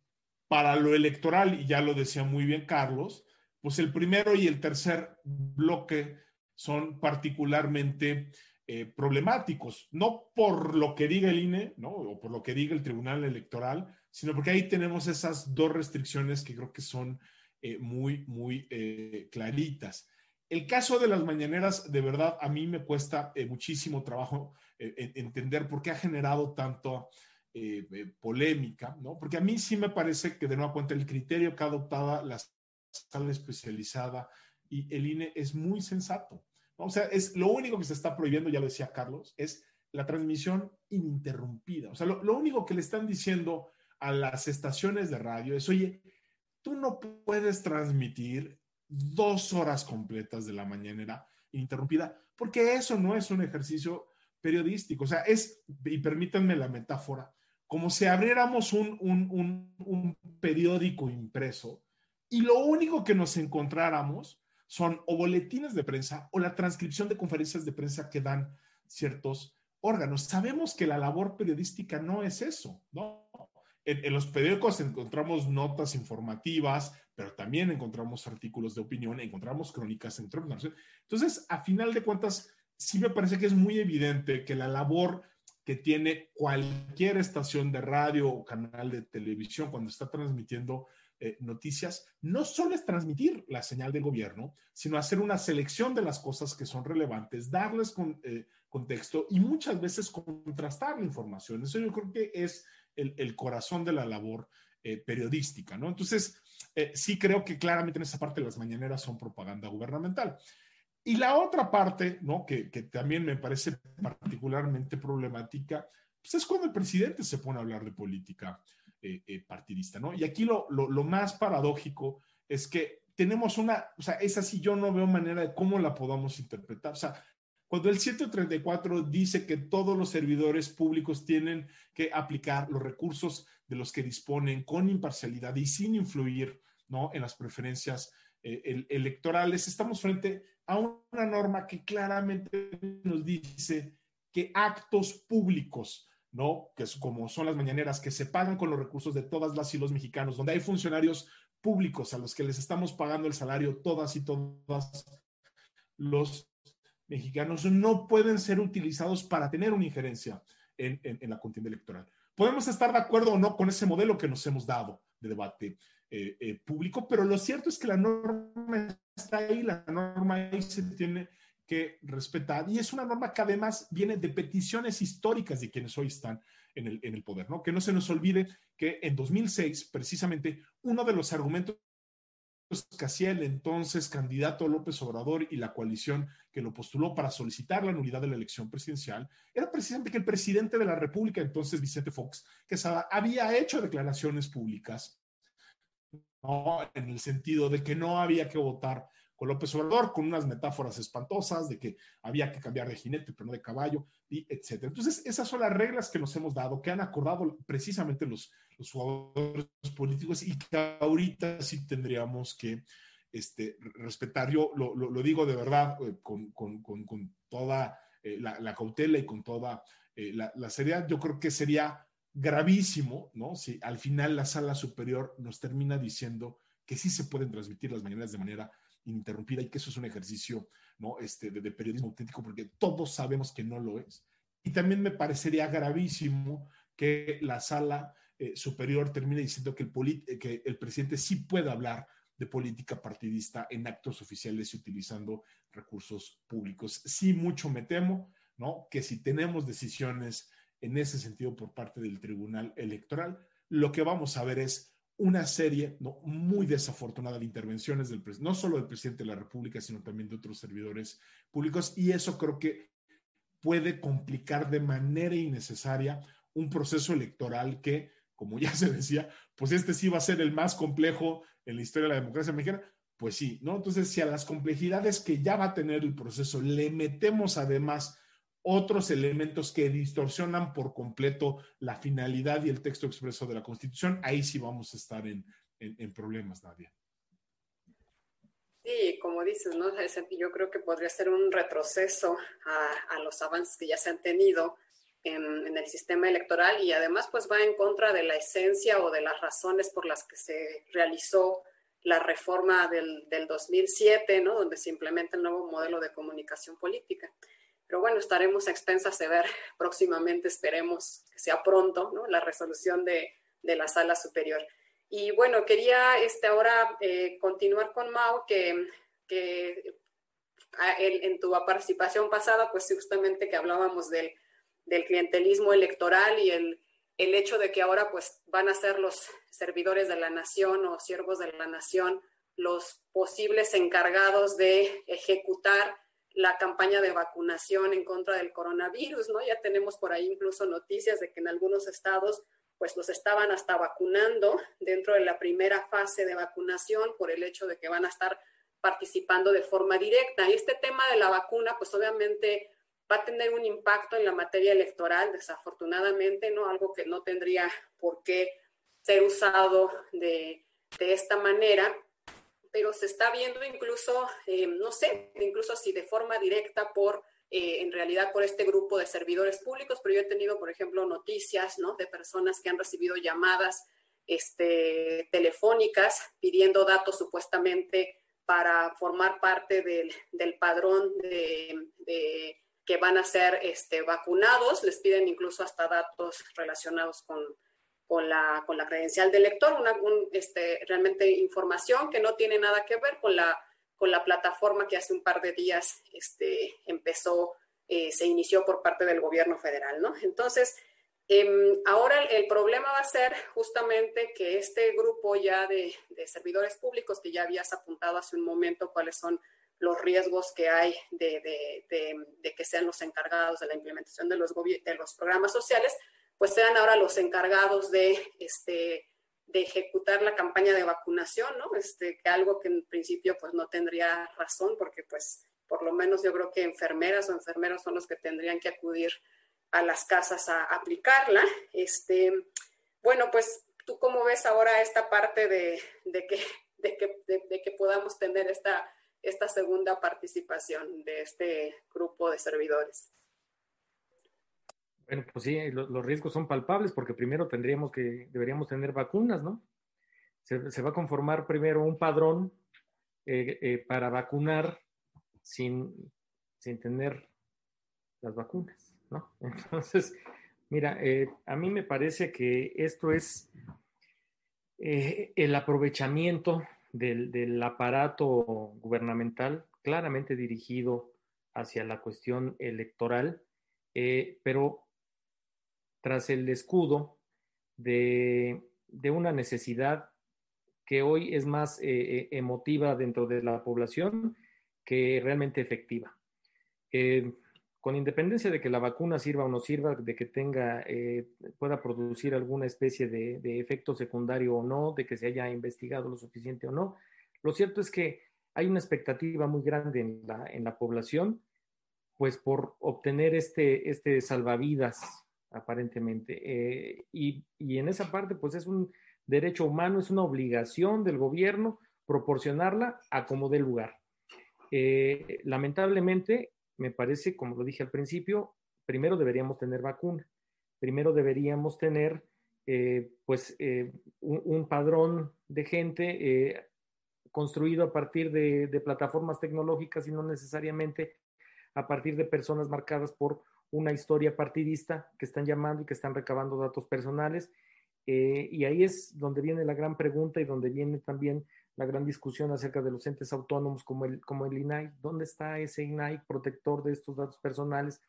B: para lo electoral, y ya lo decía muy bien Carlos, pues el primero y el tercer bloque son particularmente eh, problemáticos, no por lo que diga el INE. O por lo que diga el Tribunal Electoral, sino porque ahí tenemos esas dos restricciones que creo que son eh, muy, muy eh, claritas. El caso de las mañaneras, de verdad, a mí me cuesta muchísimo trabajo entender por qué ha generado tanto polémica, ¿no? Porque a mí sí me parece que, de nueva cuenta, el criterio que ha adoptado la sala especializada y el INE es muy sensato. O sea, es lo único que se está prohibiendo, ya lo decía Carlos, es la transmisión ininterrumpida. O sea, lo, único que le están diciendo a las estaciones de radio es, oye, tú no puedes transmitir dos horas completas de la mañanera ininterrumpida, porque eso no es un ejercicio periodístico. O sea, es, y permítanme la metáfora, como si abriéramos un, un, un periódico impreso y lo único que nos encontráramos son o boletines de prensa o la transcripción de conferencias de prensa que dan ciertos órganos. Sabemos que la labor periodística no es eso, ¿no? En, los periódicos encontramos notas informativas, pero también encontramos artículos de opinión, encontramos crónicas, encontramos... Entonces, a final de cuentas, sí me parece que es muy evidente que la labor que tiene cualquier estación de radio o canal de televisión cuando está transmitiendo eh, noticias no solo es transmitir la señal del gobierno, sino hacer una selección de las cosas que son relevantes, darles con, eh, contexto y muchas veces contrastar la información. Eso yo creo que es el, corazón de la labor eh, periodística, ¿no? Entonces, sí creo que claramente en esa parte las mañaneras son propaganda gubernamental. Y la otra parte, ¿no? Que, también me parece particularmente problemática, pues es cuando el presidente se pone a hablar de política. Eh, eh, partidista, ¿no? Y aquí lo, lo, más paradójico es que tenemos una, o sea, esa sí yo no veo manera de cómo la podamos interpretar. O sea, cuando el 134 dice que todos los servidores públicos tienen que aplicar los recursos de los que disponen con imparcialidad y sin influir, ¿no? En las preferencias eh, electorales, estamos frente a una norma que claramente nos dice que actos públicos ¿no? Que es como son las mañaneras, que se pagan con los recursos de todas las y los mexicanos, donde hay funcionarios públicos a los que les estamos pagando el salario todas y todas los mexicanos, no pueden ser utilizados para tener una injerencia en, la contienda electoral. Podemos estar de acuerdo o no con ese modelo que nos hemos dado de debate eh, eh, público, pero lo cierto es que la norma está ahí, la norma ahí se tiene que respetar. Y es una norma que además viene de peticiones históricas de quienes hoy están en el, en el poder, ¿no? Que no se nos olvide que en 2006, precisamente, uno de los argumentos que hacía el entonces candidato López Obrador y la coalición que lo postuló para solicitar la nulidad de la elección presidencial era precisamente que el presidente de la República, entonces Vicente Fox, que había hecho declaraciones públicas ¿no? en el sentido de que no había que votar López Obrador, con unas metáforas espantosas de que había que cambiar de jinete, pero no de caballo, y etcétera. Entonces, esas son las reglas que nos hemos dado, que han acordado precisamente los, los jugadores políticos y que ahorita sí tendríamos que este, respetar. Yo lo, digo de verdad eh, con, toda eh, la, cautela y con toda la, la, seriedad. Yo creo que sería gravísimo, ¿no? Si al final la sala superior nos termina diciendo que sí se pueden transmitir las mañanas de manera ininterrumpida y que eso es un ejercicio, ¿no? Este, de, periodismo auténtico, porque todos sabemos que no lo es. Y también me parecería gravísimo que la sala eh, superior termine diciendo que el, eh, que el presidente sí puede hablar de política partidista en actos oficiales y utilizando recursos públicos. Sí, mucho me temo, ¿no? Que si tenemos decisiones en ese sentido por parte del Tribunal Electoral, lo que vamos a ver es una serie ¿no? muy desafortunada de intervenciones del no solo del presidente de la República, sino también de otros servidores públicos, y eso creo que puede complicar de manera innecesaria un proceso electoral que, como ya se decía, pues este sí va a ser el más complejo en la historia de la democracia mexicana. Pues sí, ¿no? Entonces, si a las complejidades que ya va a tener el proceso le metemos además otros elementos que distorsionan por completo la finalidad y el texto expreso de la Constitución, ahí sí vamos a estar en, problemas, Nadia.
A: Sí, como dices, ¿no? yo creo que podría ser un retroceso a, los avances que ya se han tenido en, el sistema electoral y además pues va en contra de la esencia o de las razones por las que se realizó la reforma del, del 2007, ¿no? Donde se implementa el nuevo modelo de comunicación política. Pero bueno, estaremos a expensas de ver próximamente, esperemos que sea pronto, ¿no? la resolución de, de la sala superior. Y bueno, quería este, ahora eh, continuar con Mao, que, que en tu participación pasada, pues justamente que hablábamos del, del clientelismo electoral y el, el, hecho de que ahora pues van a ser los servidores de la nación o siervos de la nación los posibles encargados de ejecutar la campaña de vacunación en contra del coronavirus, ¿no? Ya tenemos por ahí incluso noticias de que en algunos estados pues los estaban hasta vacunando dentro de la primera fase de vacunación por el hecho de que van a estar participando de forma directa. Y este tema de la vacuna, pues obviamente va a tener un impacto en la materia electoral, desafortunadamente, ¿no? Algo que no tendría por qué ser usado de, de esta manera pero se está viendo incluso, eh, no sé, incluso si de forma directa por, eh, en realidad por este grupo de servidores públicos, pero yo he tenido, por ejemplo, noticias, ¿no? De personas que han recibido llamadas este, telefónicas pidiendo datos supuestamente para formar parte del, del padrón de, de, que van a ser este, vacunados. Les piden incluso hasta datos relacionados con con la, con la credencial del lector, una, este, realmente información que no tiene nada que ver con la, con la plataforma que hace un par de días este, empezó, eh, se inició por parte del gobierno federal, ¿no? Entonces, em, ahora el, problema va a ser justamente que este grupo ya de, de, servidores públicos que ya habías apuntado hace un momento cuáles son los riesgos que hay de, de, que sean los encargados de la implementación de los, de los programas sociales, pues sean ahora los encargados de, este, de ejecutar la campaña de vacunación, ¿no? Este, que algo que en principio pues no tendría razón, porque pues por lo menos yo creo que enfermeras o enfermeros son los que tendrían que acudir a las casas a aplicarla. Este, bueno, pues tú cómo ves ahora esta parte de, de que, de que, de, que podamos tener esta, esta segunda participación de este grupo de servidores.
C: Bueno, pues sí, los riesgos son palpables porque primero tendríamos que, deberíamos tener vacunas, ¿no? Se, va a conformar primero un padrón eh, eh, para vacunar sin, sin tener las vacunas, ¿no? Entonces, mira, eh, a mí me parece que esto es el aprovechamiento del, del aparato gubernamental claramente dirigido hacia la cuestión electoral, pero tras el escudo de, una necesidad que hoy es más eh, eh, emotiva dentro de la población que realmente efectiva. Eh, con independencia de que la vacuna sirva o no sirva, de que tenga, pueda producir alguna especie de, de, efecto secundario o no, de que se haya investigado lo suficiente o no, lo cierto es que hay una expectativa muy grande en la, en la población, pues por obtener este, este salvavidas aparentemente. Eh, y, en esa parte, pues es un derecho humano, es una obligación del gobierno proporcionarla a como dé lugar. Eh, lamentablemente, me parece, como lo dije al principio, primero deberíamos tener vacuna, primero deberíamos tener eh, pues un, padrón de gente construido a partir de, de, plataformas tecnológicas y no necesariamente a partir de personas marcadas por una historia partidista que están llamando y que están recabando datos personales. y ahí es donde viene la gran pregunta y donde viene también la gran discusión acerca de los entes autónomos como el, como el INAI. ¿Dónde está ese INAI protector de estos datos personales?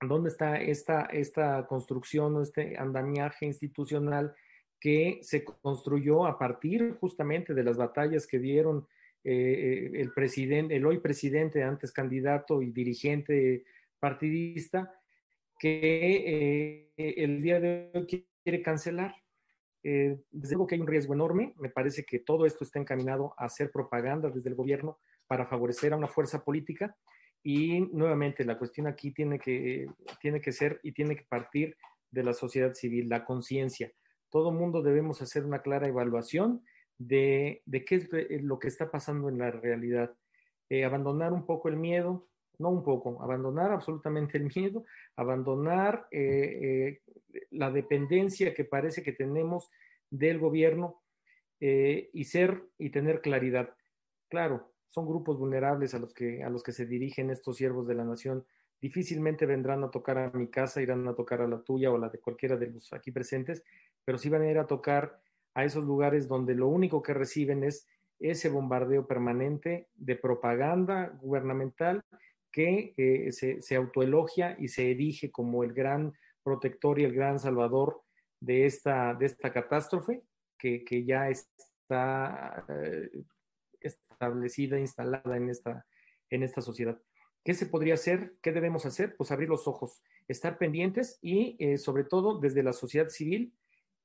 C: ¿Dónde está esta, esta construcción o este andamiaje institucional que se construyó a partir justamente de las batallas que dieron eh, el presidente, el hoy presidente, antes candidato y dirigente partidista, que eh, el día de hoy quiere cancelar? Eh, desde luego que hay un riesgo enorme. Me parece que todo esto está encaminado a hacer propaganda desde el gobierno para favorecer a una fuerza política. Y nuevamente, la cuestión aquí tiene que, tiene que ser y tiene que partir de la sociedad civil, la conciencia. Todo mundo debemos hacer una clara evaluación de, de, qué es lo que está pasando en la realidad. Eh, abandonar un poco el miedo, no un poco, abandonar absolutamente el miedo, abandonar eh, la dependencia que parece que tenemos del gobierno eh, y ser y tener claridad. Claro, son grupos vulnerables a los que a los que se dirigen estos siervos de la nación. Difícilmente vendrán a tocar a mi casa, irán a tocar a la tuya o la de cualquiera de los aquí presentes, pero sí van a ir a tocar a esos lugares donde lo único que reciben es ese bombardeo permanente de propaganda gubernamental que eh, se, se autoelogia y se erige como el gran protector y el gran salvador de esta, de esta catástrofe que, que ya está eh, establecida, instalada en esta, en esta sociedad. ¿Qué se podría hacer? ¿Qué debemos hacer? Pues abrir los ojos, estar pendientes y eh, sobre todo desde la sociedad civil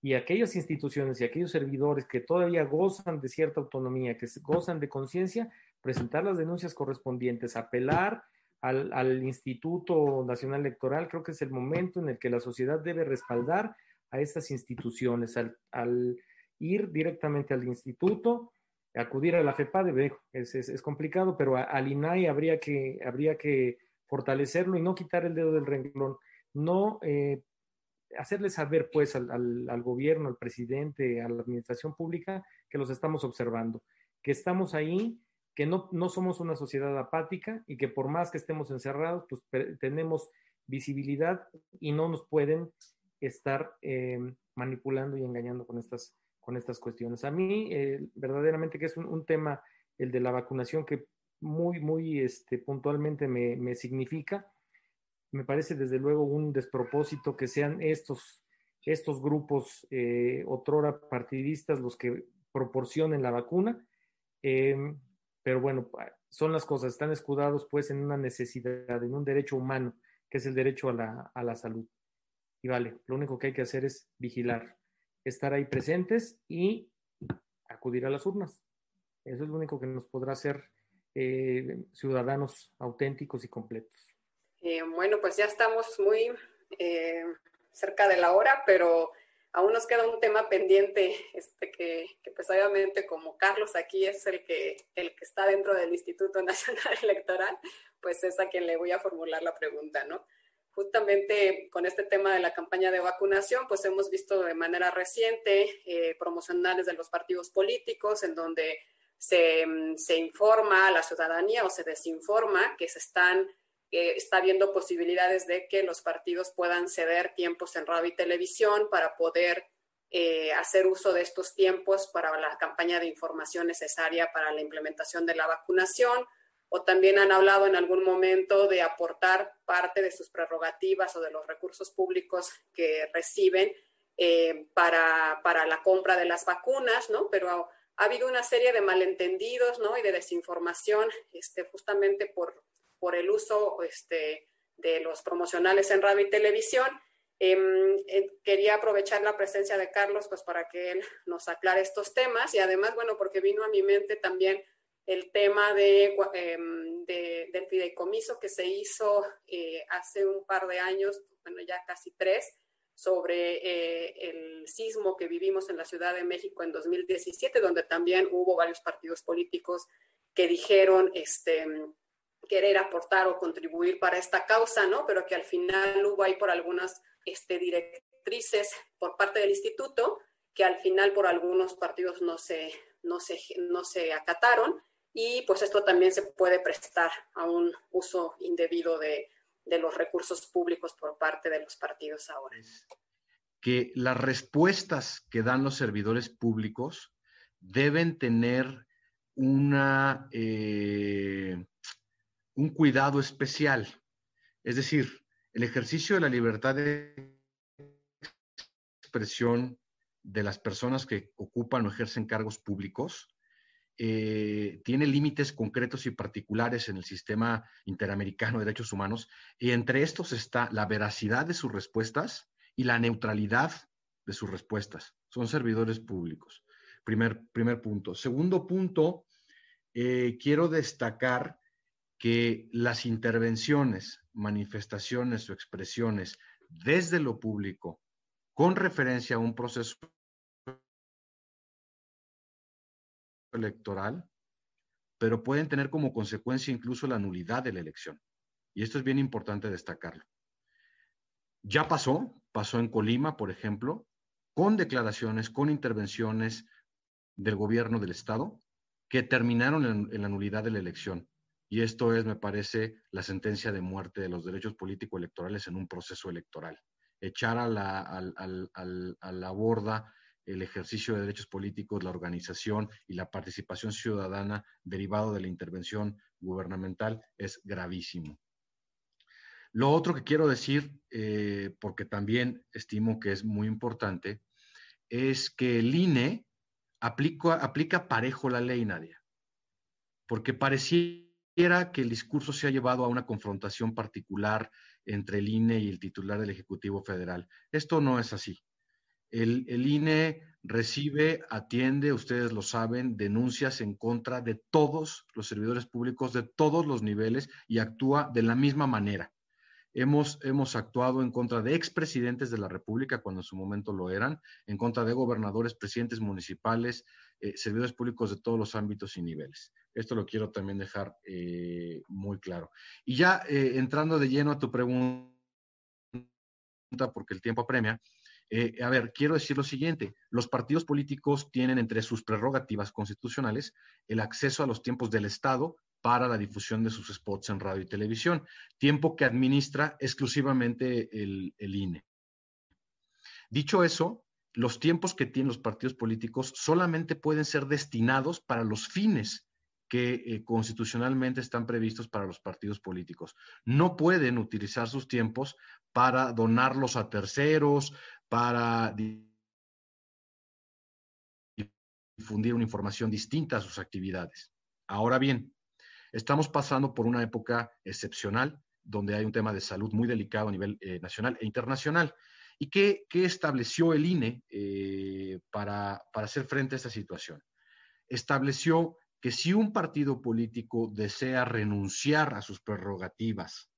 C: y aquellas instituciones y aquellos servidores que todavía gozan de cierta autonomía, que gozan de conciencia, presentar las denuncias correspondientes, apelar al, Instituto Nacional Electoral, creo que es el momento en el que la sociedad debe respaldar a estas instituciones, al, ir directamente al instituto, acudir a la FEPADE, es, es, complicado, pero al INAI habría que, habría que fortalecerlo y no quitar el dedo del renglón, no eh, hacerle saber pues al, al, gobierno, al presidente, a la administración pública que los estamos observando, que estamos ahí que no, no somos una sociedad apática y que por más que estemos encerrados, pues tenemos visibilidad y no nos pueden estar em, manipulando y engañando con estas, con estas cuestiones. A mí, eh, verdaderamente que es un, tema, el de la vacunación, que muy, muy este, puntualmente me, me significa. Me parece desde luego un despropósito que sean estos, estos grupos eh, otrora partidistas los que proporcionen la vacuna. Eh, pero bueno, son las cosas, están escudados pues en una necesidad, en un derecho humano, que es el derecho a la, a la salud. Y vale, lo único que hay que hacer es vigilar, estar ahí presentes y acudir a las urnas. Eso es lo único que nos podrá hacer eh, ciudadanos auténticos y completos.
A: Eh, bueno, pues ya estamos muy eh, cerca de la hora, pero aún nos queda un tema pendiente, este, que, que, pues obviamente como Carlos aquí es el que, el que está dentro del Instituto Nacional Electoral, pues es a quien le voy a formular la pregunta, ¿no? Justamente con este tema de la campaña de vacunación, pues hemos visto de manera reciente eh, promocionales de los partidos políticos en donde se, se informa a la ciudadanía o se desinforma que se están está habiendo posibilidades de que los partidos puedan ceder tiempos en radio y televisión para poder eh, hacer uso de estos tiempos para la campaña de información necesaria para la implementación de la vacunación. O también han hablado en algún momento de aportar parte de sus prerrogativas o de los recursos públicos que reciben eh, para, para, la compra de las vacunas, ¿no? Pero ha, habido una serie de malentendidos, ¿no? Y de desinformación, este, justamente por, por el uso este, de los promocionales en radio y televisión. Em, eh, quería aprovechar la presencia de Carlos pues para que él nos aclare estos temas y además, bueno, porque vino a mi mente también el tema de, em, del fideicomiso que se hizo eh, hace un par de años, bueno, ya casi tres, sobre eh, el sismo que vivimos en la Ciudad de México en 2017, donde también hubo varios partidos políticos que dijeron este, querer aportar o contribuir para esta causa, ¿no? Pero que al final hubo ahí por algunas este, directrices por parte del instituto que al final por algunos partidos no se, no se, no se acataron y pues esto también se puede prestar a un uso indebido de, de los recursos públicos por parte de los partidos ahora.
D: Que las respuestas que dan los servidores públicos deben tener una, eh, un cuidado especial. Es decir, el ejercicio de la libertad de expresión de las personas que ocupan o ejercen cargos públicos eh, tiene límites concretos y particulares en el sistema interamericano de derechos humanos, y entre estos está la veracidad de sus respuestas y la neutralidad de sus respuestas. Son servidores públicos. Primer, primer punto. Segundo punto, eh, quiero destacar que las intervenciones, manifestaciones o expresiones desde lo público con referencia a un proceso electoral, pero pueden tener como consecuencia incluso la nulidad de la elección. Y esto es bien importante destacarlo. Ya pasó, pasó en Colima, por ejemplo, con declaraciones, con intervenciones del gobierno del Estado que terminaron en, la nulidad de la elección. Y esto es, me parece, la sentencia de muerte de los derechos político-electorales en un proceso electoral. Echar a la, a la borda el ejercicio de derechos políticos, la organización y la participación ciudadana derivado de la intervención gubernamental es gravísimo. Lo otro que quiero decir, eh, porque también estimo que es muy importante, es que el INE aplica, aplica parejo la ley, Nadia, porque pareciera que el discurso se llevado a una confrontación particular entre el INE y el titular del Ejecutivo Federal. Esto no es así. El, el, INE recibe, atiende, ustedes lo saben, denuncias en contra de todos los servidores públicos de todos los niveles y actúa de la misma manera. Hemos, hemos actuado en contra de expresidentes de la República cuando en su momento lo eran, en contra de gobernadores, presidentes municipales, eh, servidores públicos de todos los ámbitos y niveles. Esto lo quiero también dejar eh, muy claro. Y ya eh, entrando de lleno a tu pregunta, porque el tiempo apremia, a ver, quiero decir lo siguiente, los partidos políticos tienen entre sus prerrogativas constitucionales el acceso a los tiempos del Estado para la difusión de sus spots en radio y televisión, tiempo que administra exclusivamente el INE. Dicho eso, los tiempos que tienen los partidos políticos solamente pueden ser destinados para los fines que eh, constitucionalmente están previstos para los partidos políticos. No pueden utilizar sus tiempos para donarlos a terceros, para difundir una información distinta a sus actividades. Ahora bien, estamos pasando por una época excepcional donde hay un tema de salud muy delicado a nivel eh, nacional e internacional. ¿Y qué, estableció el INE eh, para, para hacer frente a esta situación? Estableció que si un partido político desea renunciar a sus prerrogativas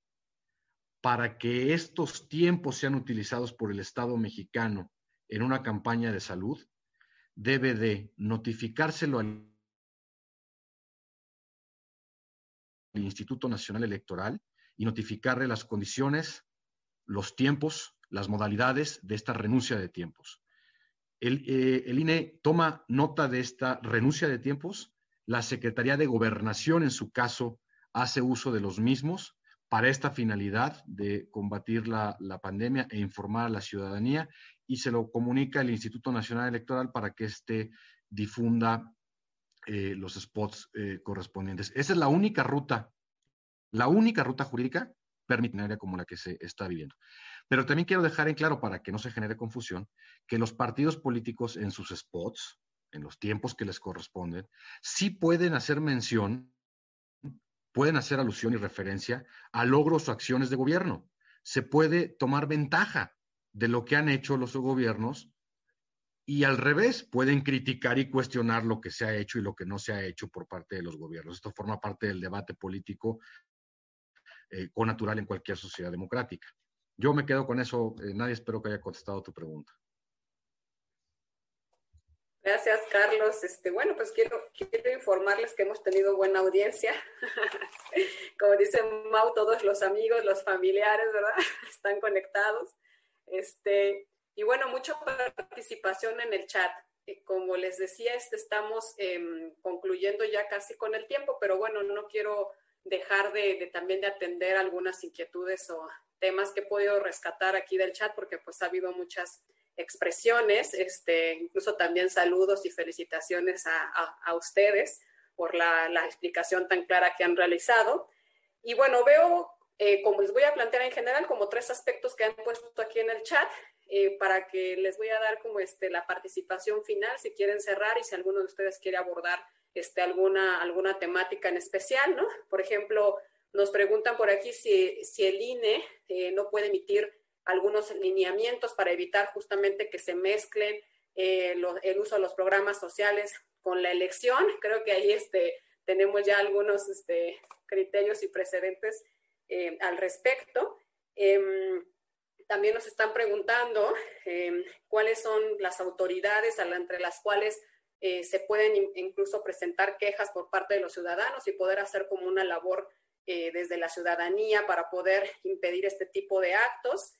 D: para que estos tiempos sean utilizados por el Estado mexicano en una campaña de salud, debe de notificárselo al Instituto Nacional Electoral y notificarle las condiciones, los tiempos las modalidades de esta renuncia de tiempos. El, eh, el, INE toma nota de esta renuncia de tiempos, la Secretaría de Gobernación, en su caso, hace uso de los mismos para esta finalidad de combatir la, la pandemia e informar a la ciudadanía y se lo comunica el Instituto Nacional Electoral para que éste difunda eh, los spots eh, correspondientes. Esa es la única ruta, la única ruta jurídica permitida como la que se está viviendo. Pero también quiero dejar en claro, para que no se genere confusión, que los partidos políticos en sus spots, en los tiempos que les corresponden, sí pueden hacer mención, pueden hacer alusión y referencia a logros o acciones de gobierno. Se puede tomar ventaja de lo que han hecho los gobiernos y al revés, pueden criticar y cuestionar lo que se ha hecho y lo que no se ha hecho por parte de los gobiernos. Esto forma parte del debate político eh, con natural en cualquier sociedad democrática. yo me quedo con eso. Eh, nadie espero que haya contestado tu pregunta.
A: Gracias, Carlos. Este, bueno, pues quiero, quiero informarles que hemos tenido buena audiencia. Como dice Mau, todos los amigos, los familiares, ¿verdad? Están conectados. Este, y bueno, mucha participación en el chat. Como les decía, este, estamos em, concluyendo ya casi con el tiempo, pero bueno, no quiero dejar de, de, también de atender algunas inquietudes o temas que he podido rescatar aquí del chat, porque pues ha habido muchas expresiones, este, incluso también saludos y felicitaciones a, ustedes por la, explicación tan clara que han realizado. Y bueno, veo, eh, como les voy a plantear en general, como tres aspectos que han puesto aquí en el chat, eh, para que les voy a dar como este, la participación final, si quieren cerrar y si alguno de ustedes quiere abordar este, alguna, alguna temática en especial, ¿no? Por ejemplo, nos preguntan por aquí si, si el INE eh, no puede emitir algunos lineamientos para evitar justamente que se mezclen eh, el uso de los programas sociales con la elección. Creo que ahí este, tenemos ya algunos este, criterios y precedentes eh, al respecto. Em, también nos están preguntando em, cuáles son las autoridades entre las cuales eh, se pueden incluso presentar quejas por parte de los ciudadanos y poder hacer como una labor desde la ciudadanía para poder impedir este tipo de actos.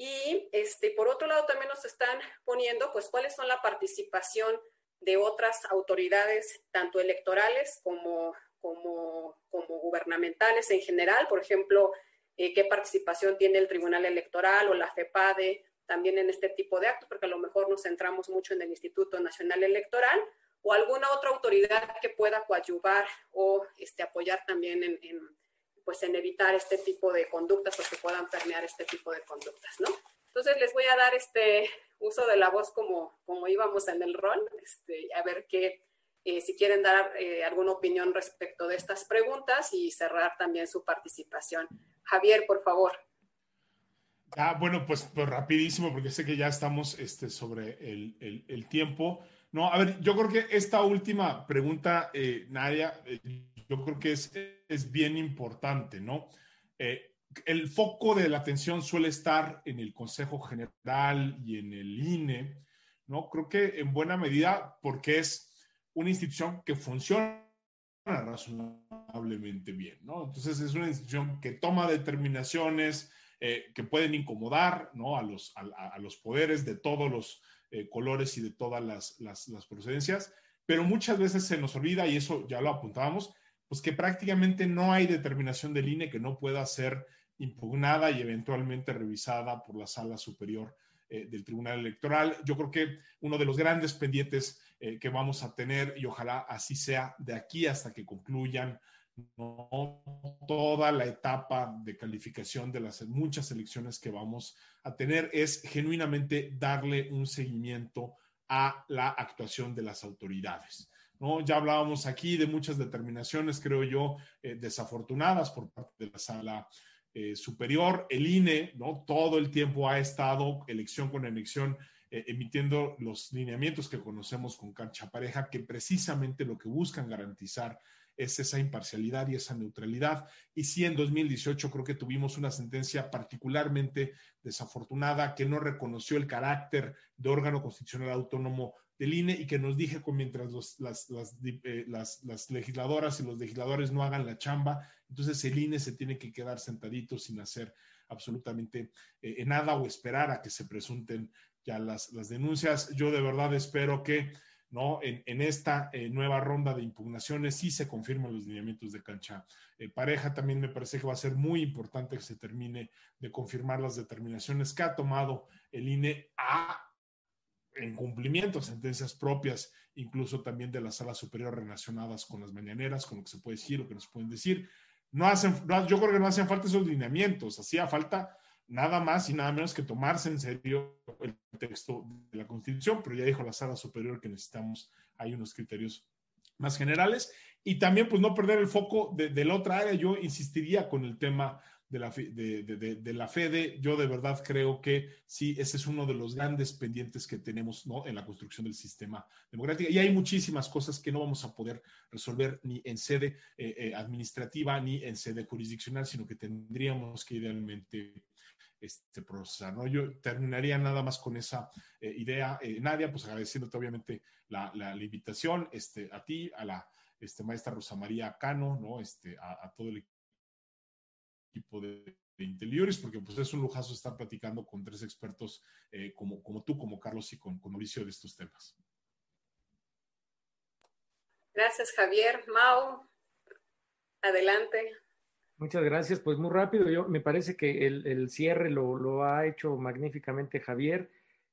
A: Y este, por otro lado también nos están poniendo pues cuáles son la participación de otras autoridades, tanto electorales como, como, como gubernamentales en general. Por ejemplo, eh, qué participación tiene el Tribunal Electoral o la FEPADE también en este tipo de actos, porque a lo mejor nos centramos mucho en el Instituto Nacional Electoral o alguna otra autoridad que pueda coadyuvar o este, apoyar también en pues en evitar este tipo de conductas o que puedan permear este tipo de conductas, ¿no? Entonces les voy a dar este uso de la voz como, como íbamos en el rol, este, a ver qué, eh, si quieren dar eh, alguna opinión respecto de estas preguntas y cerrar también su participación. Javier, por favor.
B: Ah, bueno, pues, pues rapidísimo, porque sé que ya estamos este, sobre el, el, el, tiempo. No, a ver, yo creo que esta última pregunta, eh, Nadia, eh, yo creo que es, es bien importante, ¿no? Eh, el foco de la atención suele estar en el Consejo General y en el INE, ¿no? Creo que en buena medida porque es una institución que funciona razonablemente bien, ¿no? Entonces es una institución que toma determinaciones eh, que pueden incomodar, ¿no? A los, a, los poderes de todos los eh, colores y de todas las, las, las procedencias, pero muchas veces se nos olvida, y eso ya lo apuntábamos, pues que prácticamente no hay determinación del INE que no pueda ser impugnada y eventualmente revisada por la sala superior eh, del Tribunal Electoral. Yo creo que uno de los grandes pendientes eh, que vamos a tener, y ojalá así sea de aquí hasta que concluyan toda la etapa de calificación de las muchas elecciones que vamos a tener, es genuinamente darle un seguimiento a la actuación de las autoridades. ¿No? Ya hablábamos aquí de muchas determinaciones, creo yo, eh, desafortunadas por parte de la sala eh, superior. El INE, ¿no? Todo el tiempo ha estado, elección con elección, eh, emitiendo los lineamientos que conocemos con cancha pareja, que precisamente lo que buscan garantizar es esa imparcialidad y esa neutralidad. Y sí, en 2018 creo que tuvimos una sentencia particularmente desafortunada que no reconoció el carácter de órgano constitucional autónomo del INE y que nos dije que mientras eh, las, las, legisladoras y los legisladores no hagan la chamba, entonces el INE se tiene que quedar sentadito sin hacer absolutamente eh, nada o esperar a que se presunten ya las, denuncias. Yo de verdad espero que ¿no? En, esta eh, nueva ronda de impugnaciones sí se confirman los lineamientos de cancha pareja. También me parece que va a ser muy importante que se termine de confirmar las determinaciones que ha tomado el INE a en cumplimiento, sentencias propias, incluso también de la sala superior relacionadas con las mañaneras, con lo que se puede decir, lo que nos pueden decir. No hacen, yo creo que no hacen falta esos lineamientos, hacía falta nada más y nada menos que tomarse en serio el texto de la Constitución, pero ya dijo la sala superior que necesitamos, hay unos criterios más generales y también pues no perder el foco de la otra área. Yo insistiría con el tema de la, de, de, la FEDE, yo de verdad creo que sí, ese es uno de los grandes pendientes que tenemos ¿no? en la construcción del sistema democrático. Y hay muchísimas cosas que no vamos a poder resolver ni en sede eh, eh, administrativa ni en sede jurisdiccional, sino que tendríamos que idealmente este, procesar. ¿no? Yo terminaría nada más con esa eh, idea. Eh, Nadia, pues agradeciéndote obviamente la, la, invitación este, a ti, a la este, maestra Rosa María Cano, ¿no? este, a, todo el equipo de, de porque pues es un lujazo estar platicando con tres expertos eh, como, como tú, como Carlos y con, con Mauricio de estos temas.
A: Gracias, Javier. Mau, adelante.
C: Muchas gracias. Pues muy rápido, yo me parece que el, cierre lo, ha hecho magníficamente Javier.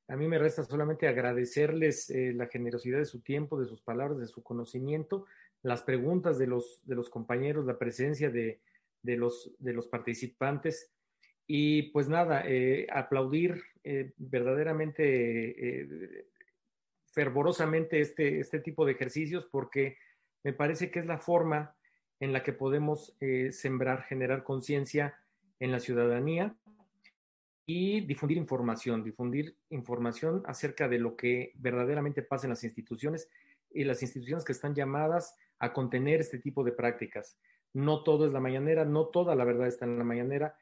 C: A mí me resta solamente agradecerles eh, la generosidad de su tiempo, de sus palabras, de su conocimiento, las preguntas de los, de los compañeros, la presencia de, los, de los participantes. Y pues nada, eh, aplaudir eh, verdaderamente fervorosamente este, este tipo de ejercicios porque me parece que es la forma en la que podemos eh, sembrar, generar conciencia en la ciudadanía y difundir información, difundir información acerca de lo que verdaderamente pasa en las instituciones y las instituciones que están llamadas a contener este tipo de prácticas. No todo es la mañanera, no toda la verdad está en la mañanera,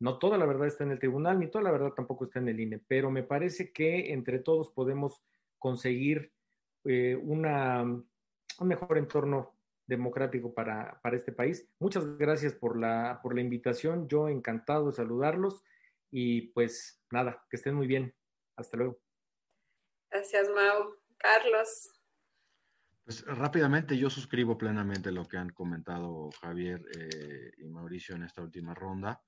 C: no toda la verdad está en el tribunal, ni toda la verdad tampoco está en el INE, pero me parece que entre todos podemos conseguir eh, una, un mejor entorno democrático para, este país. Muchas gracias por la, por la invitación. Yo encantado de saludarlos y pues nada, que estén muy bien. Hasta luego.
A: Gracias, Mau. Carlos.
D: Pues rápidamente yo suscribo plenamente lo que han comentado Javier eh, y Mauricio en esta última ronda.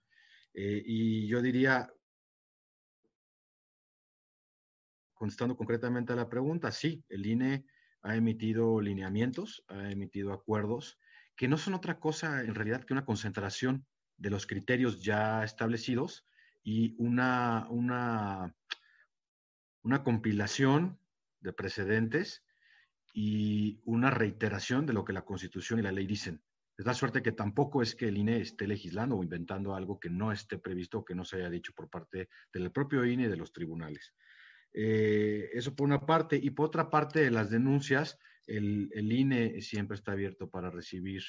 D: Eh, y yo diría, contestando concretamente a la pregunta, sí, el INE ha emitido lineamientos, ha emitido acuerdos, que no son otra cosa en realidad que una concentración de los criterios ya establecidos y una, una, una compilación de precedentes y una reiteración de lo que la Constitución y la ley dicen. Es la suerte que tampoco es que el INE esté legislando o inventando algo que no esté previsto o que no se haya dicho por parte del propio INE y de los tribunales. Eh, eso por una parte. Y por otra parte, las denuncias, el, INE siempre está abierto para recibir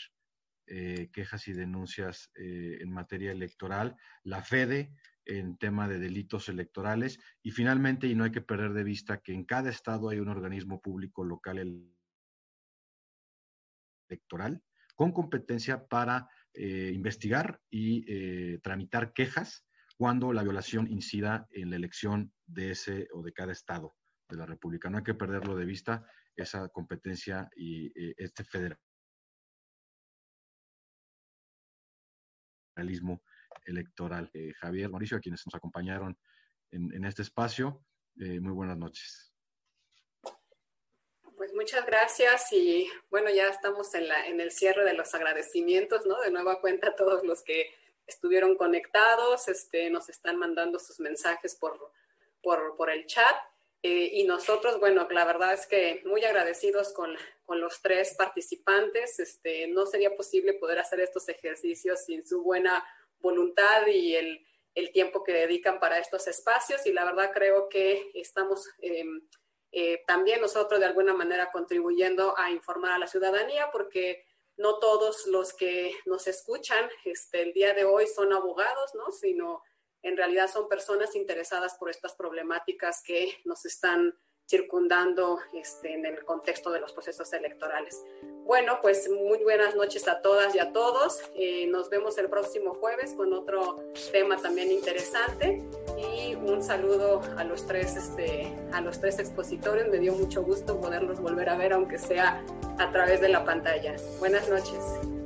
D: eh, quejas y denuncias eh, en materia electoral, la FEDE en tema de delitos electorales y finalmente, y no hay que perder de vista que en cada estado hay un organismo público local electoral con competencia para investigar y tramitar quejas cuando la violación incida en la elección de ese o de cada estado de la República. No hay que perderlo de vista, esa competencia y eh, este federalismo electoral. Eh, Javier, Mauricio, a quienes nos acompañaron en, este espacio, eh, muy buenas noches.
A: Pues muchas gracias y bueno, ya estamos en, la, en el cierre de los agradecimientos, ¿no? De nueva cuenta a todos los que estuvieron conectados, este, nos están mandando sus mensajes por, por, el chat. Eh, y nosotros, bueno, la verdad es que muy agradecidos con, con, los tres participantes. Este, no sería posible poder hacer estos ejercicios sin su buena voluntad y el, el tiempo que dedican para estos espacios. Y la verdad creo que estamos em, eh, también nosotros de alguna manera contribuyendo a informar a la ciudadanía porque no todos los que nos escuchan este, el día de hoy son abogados, ¿no? Sino en realidad son personas interesadas por estas problemáticas que nos están circundando este, en el contexto de los procesos electorales. Bueno, pues muy buenas noches a todas y a todos. Eh, nos vemos el próximo jueves con otro tema también interesante y un saludo a los tres, este, a los tres expositores. Me dio mucho gusto poderlos volver a ver, aunque sea a través de la pantalla. Buenas noches.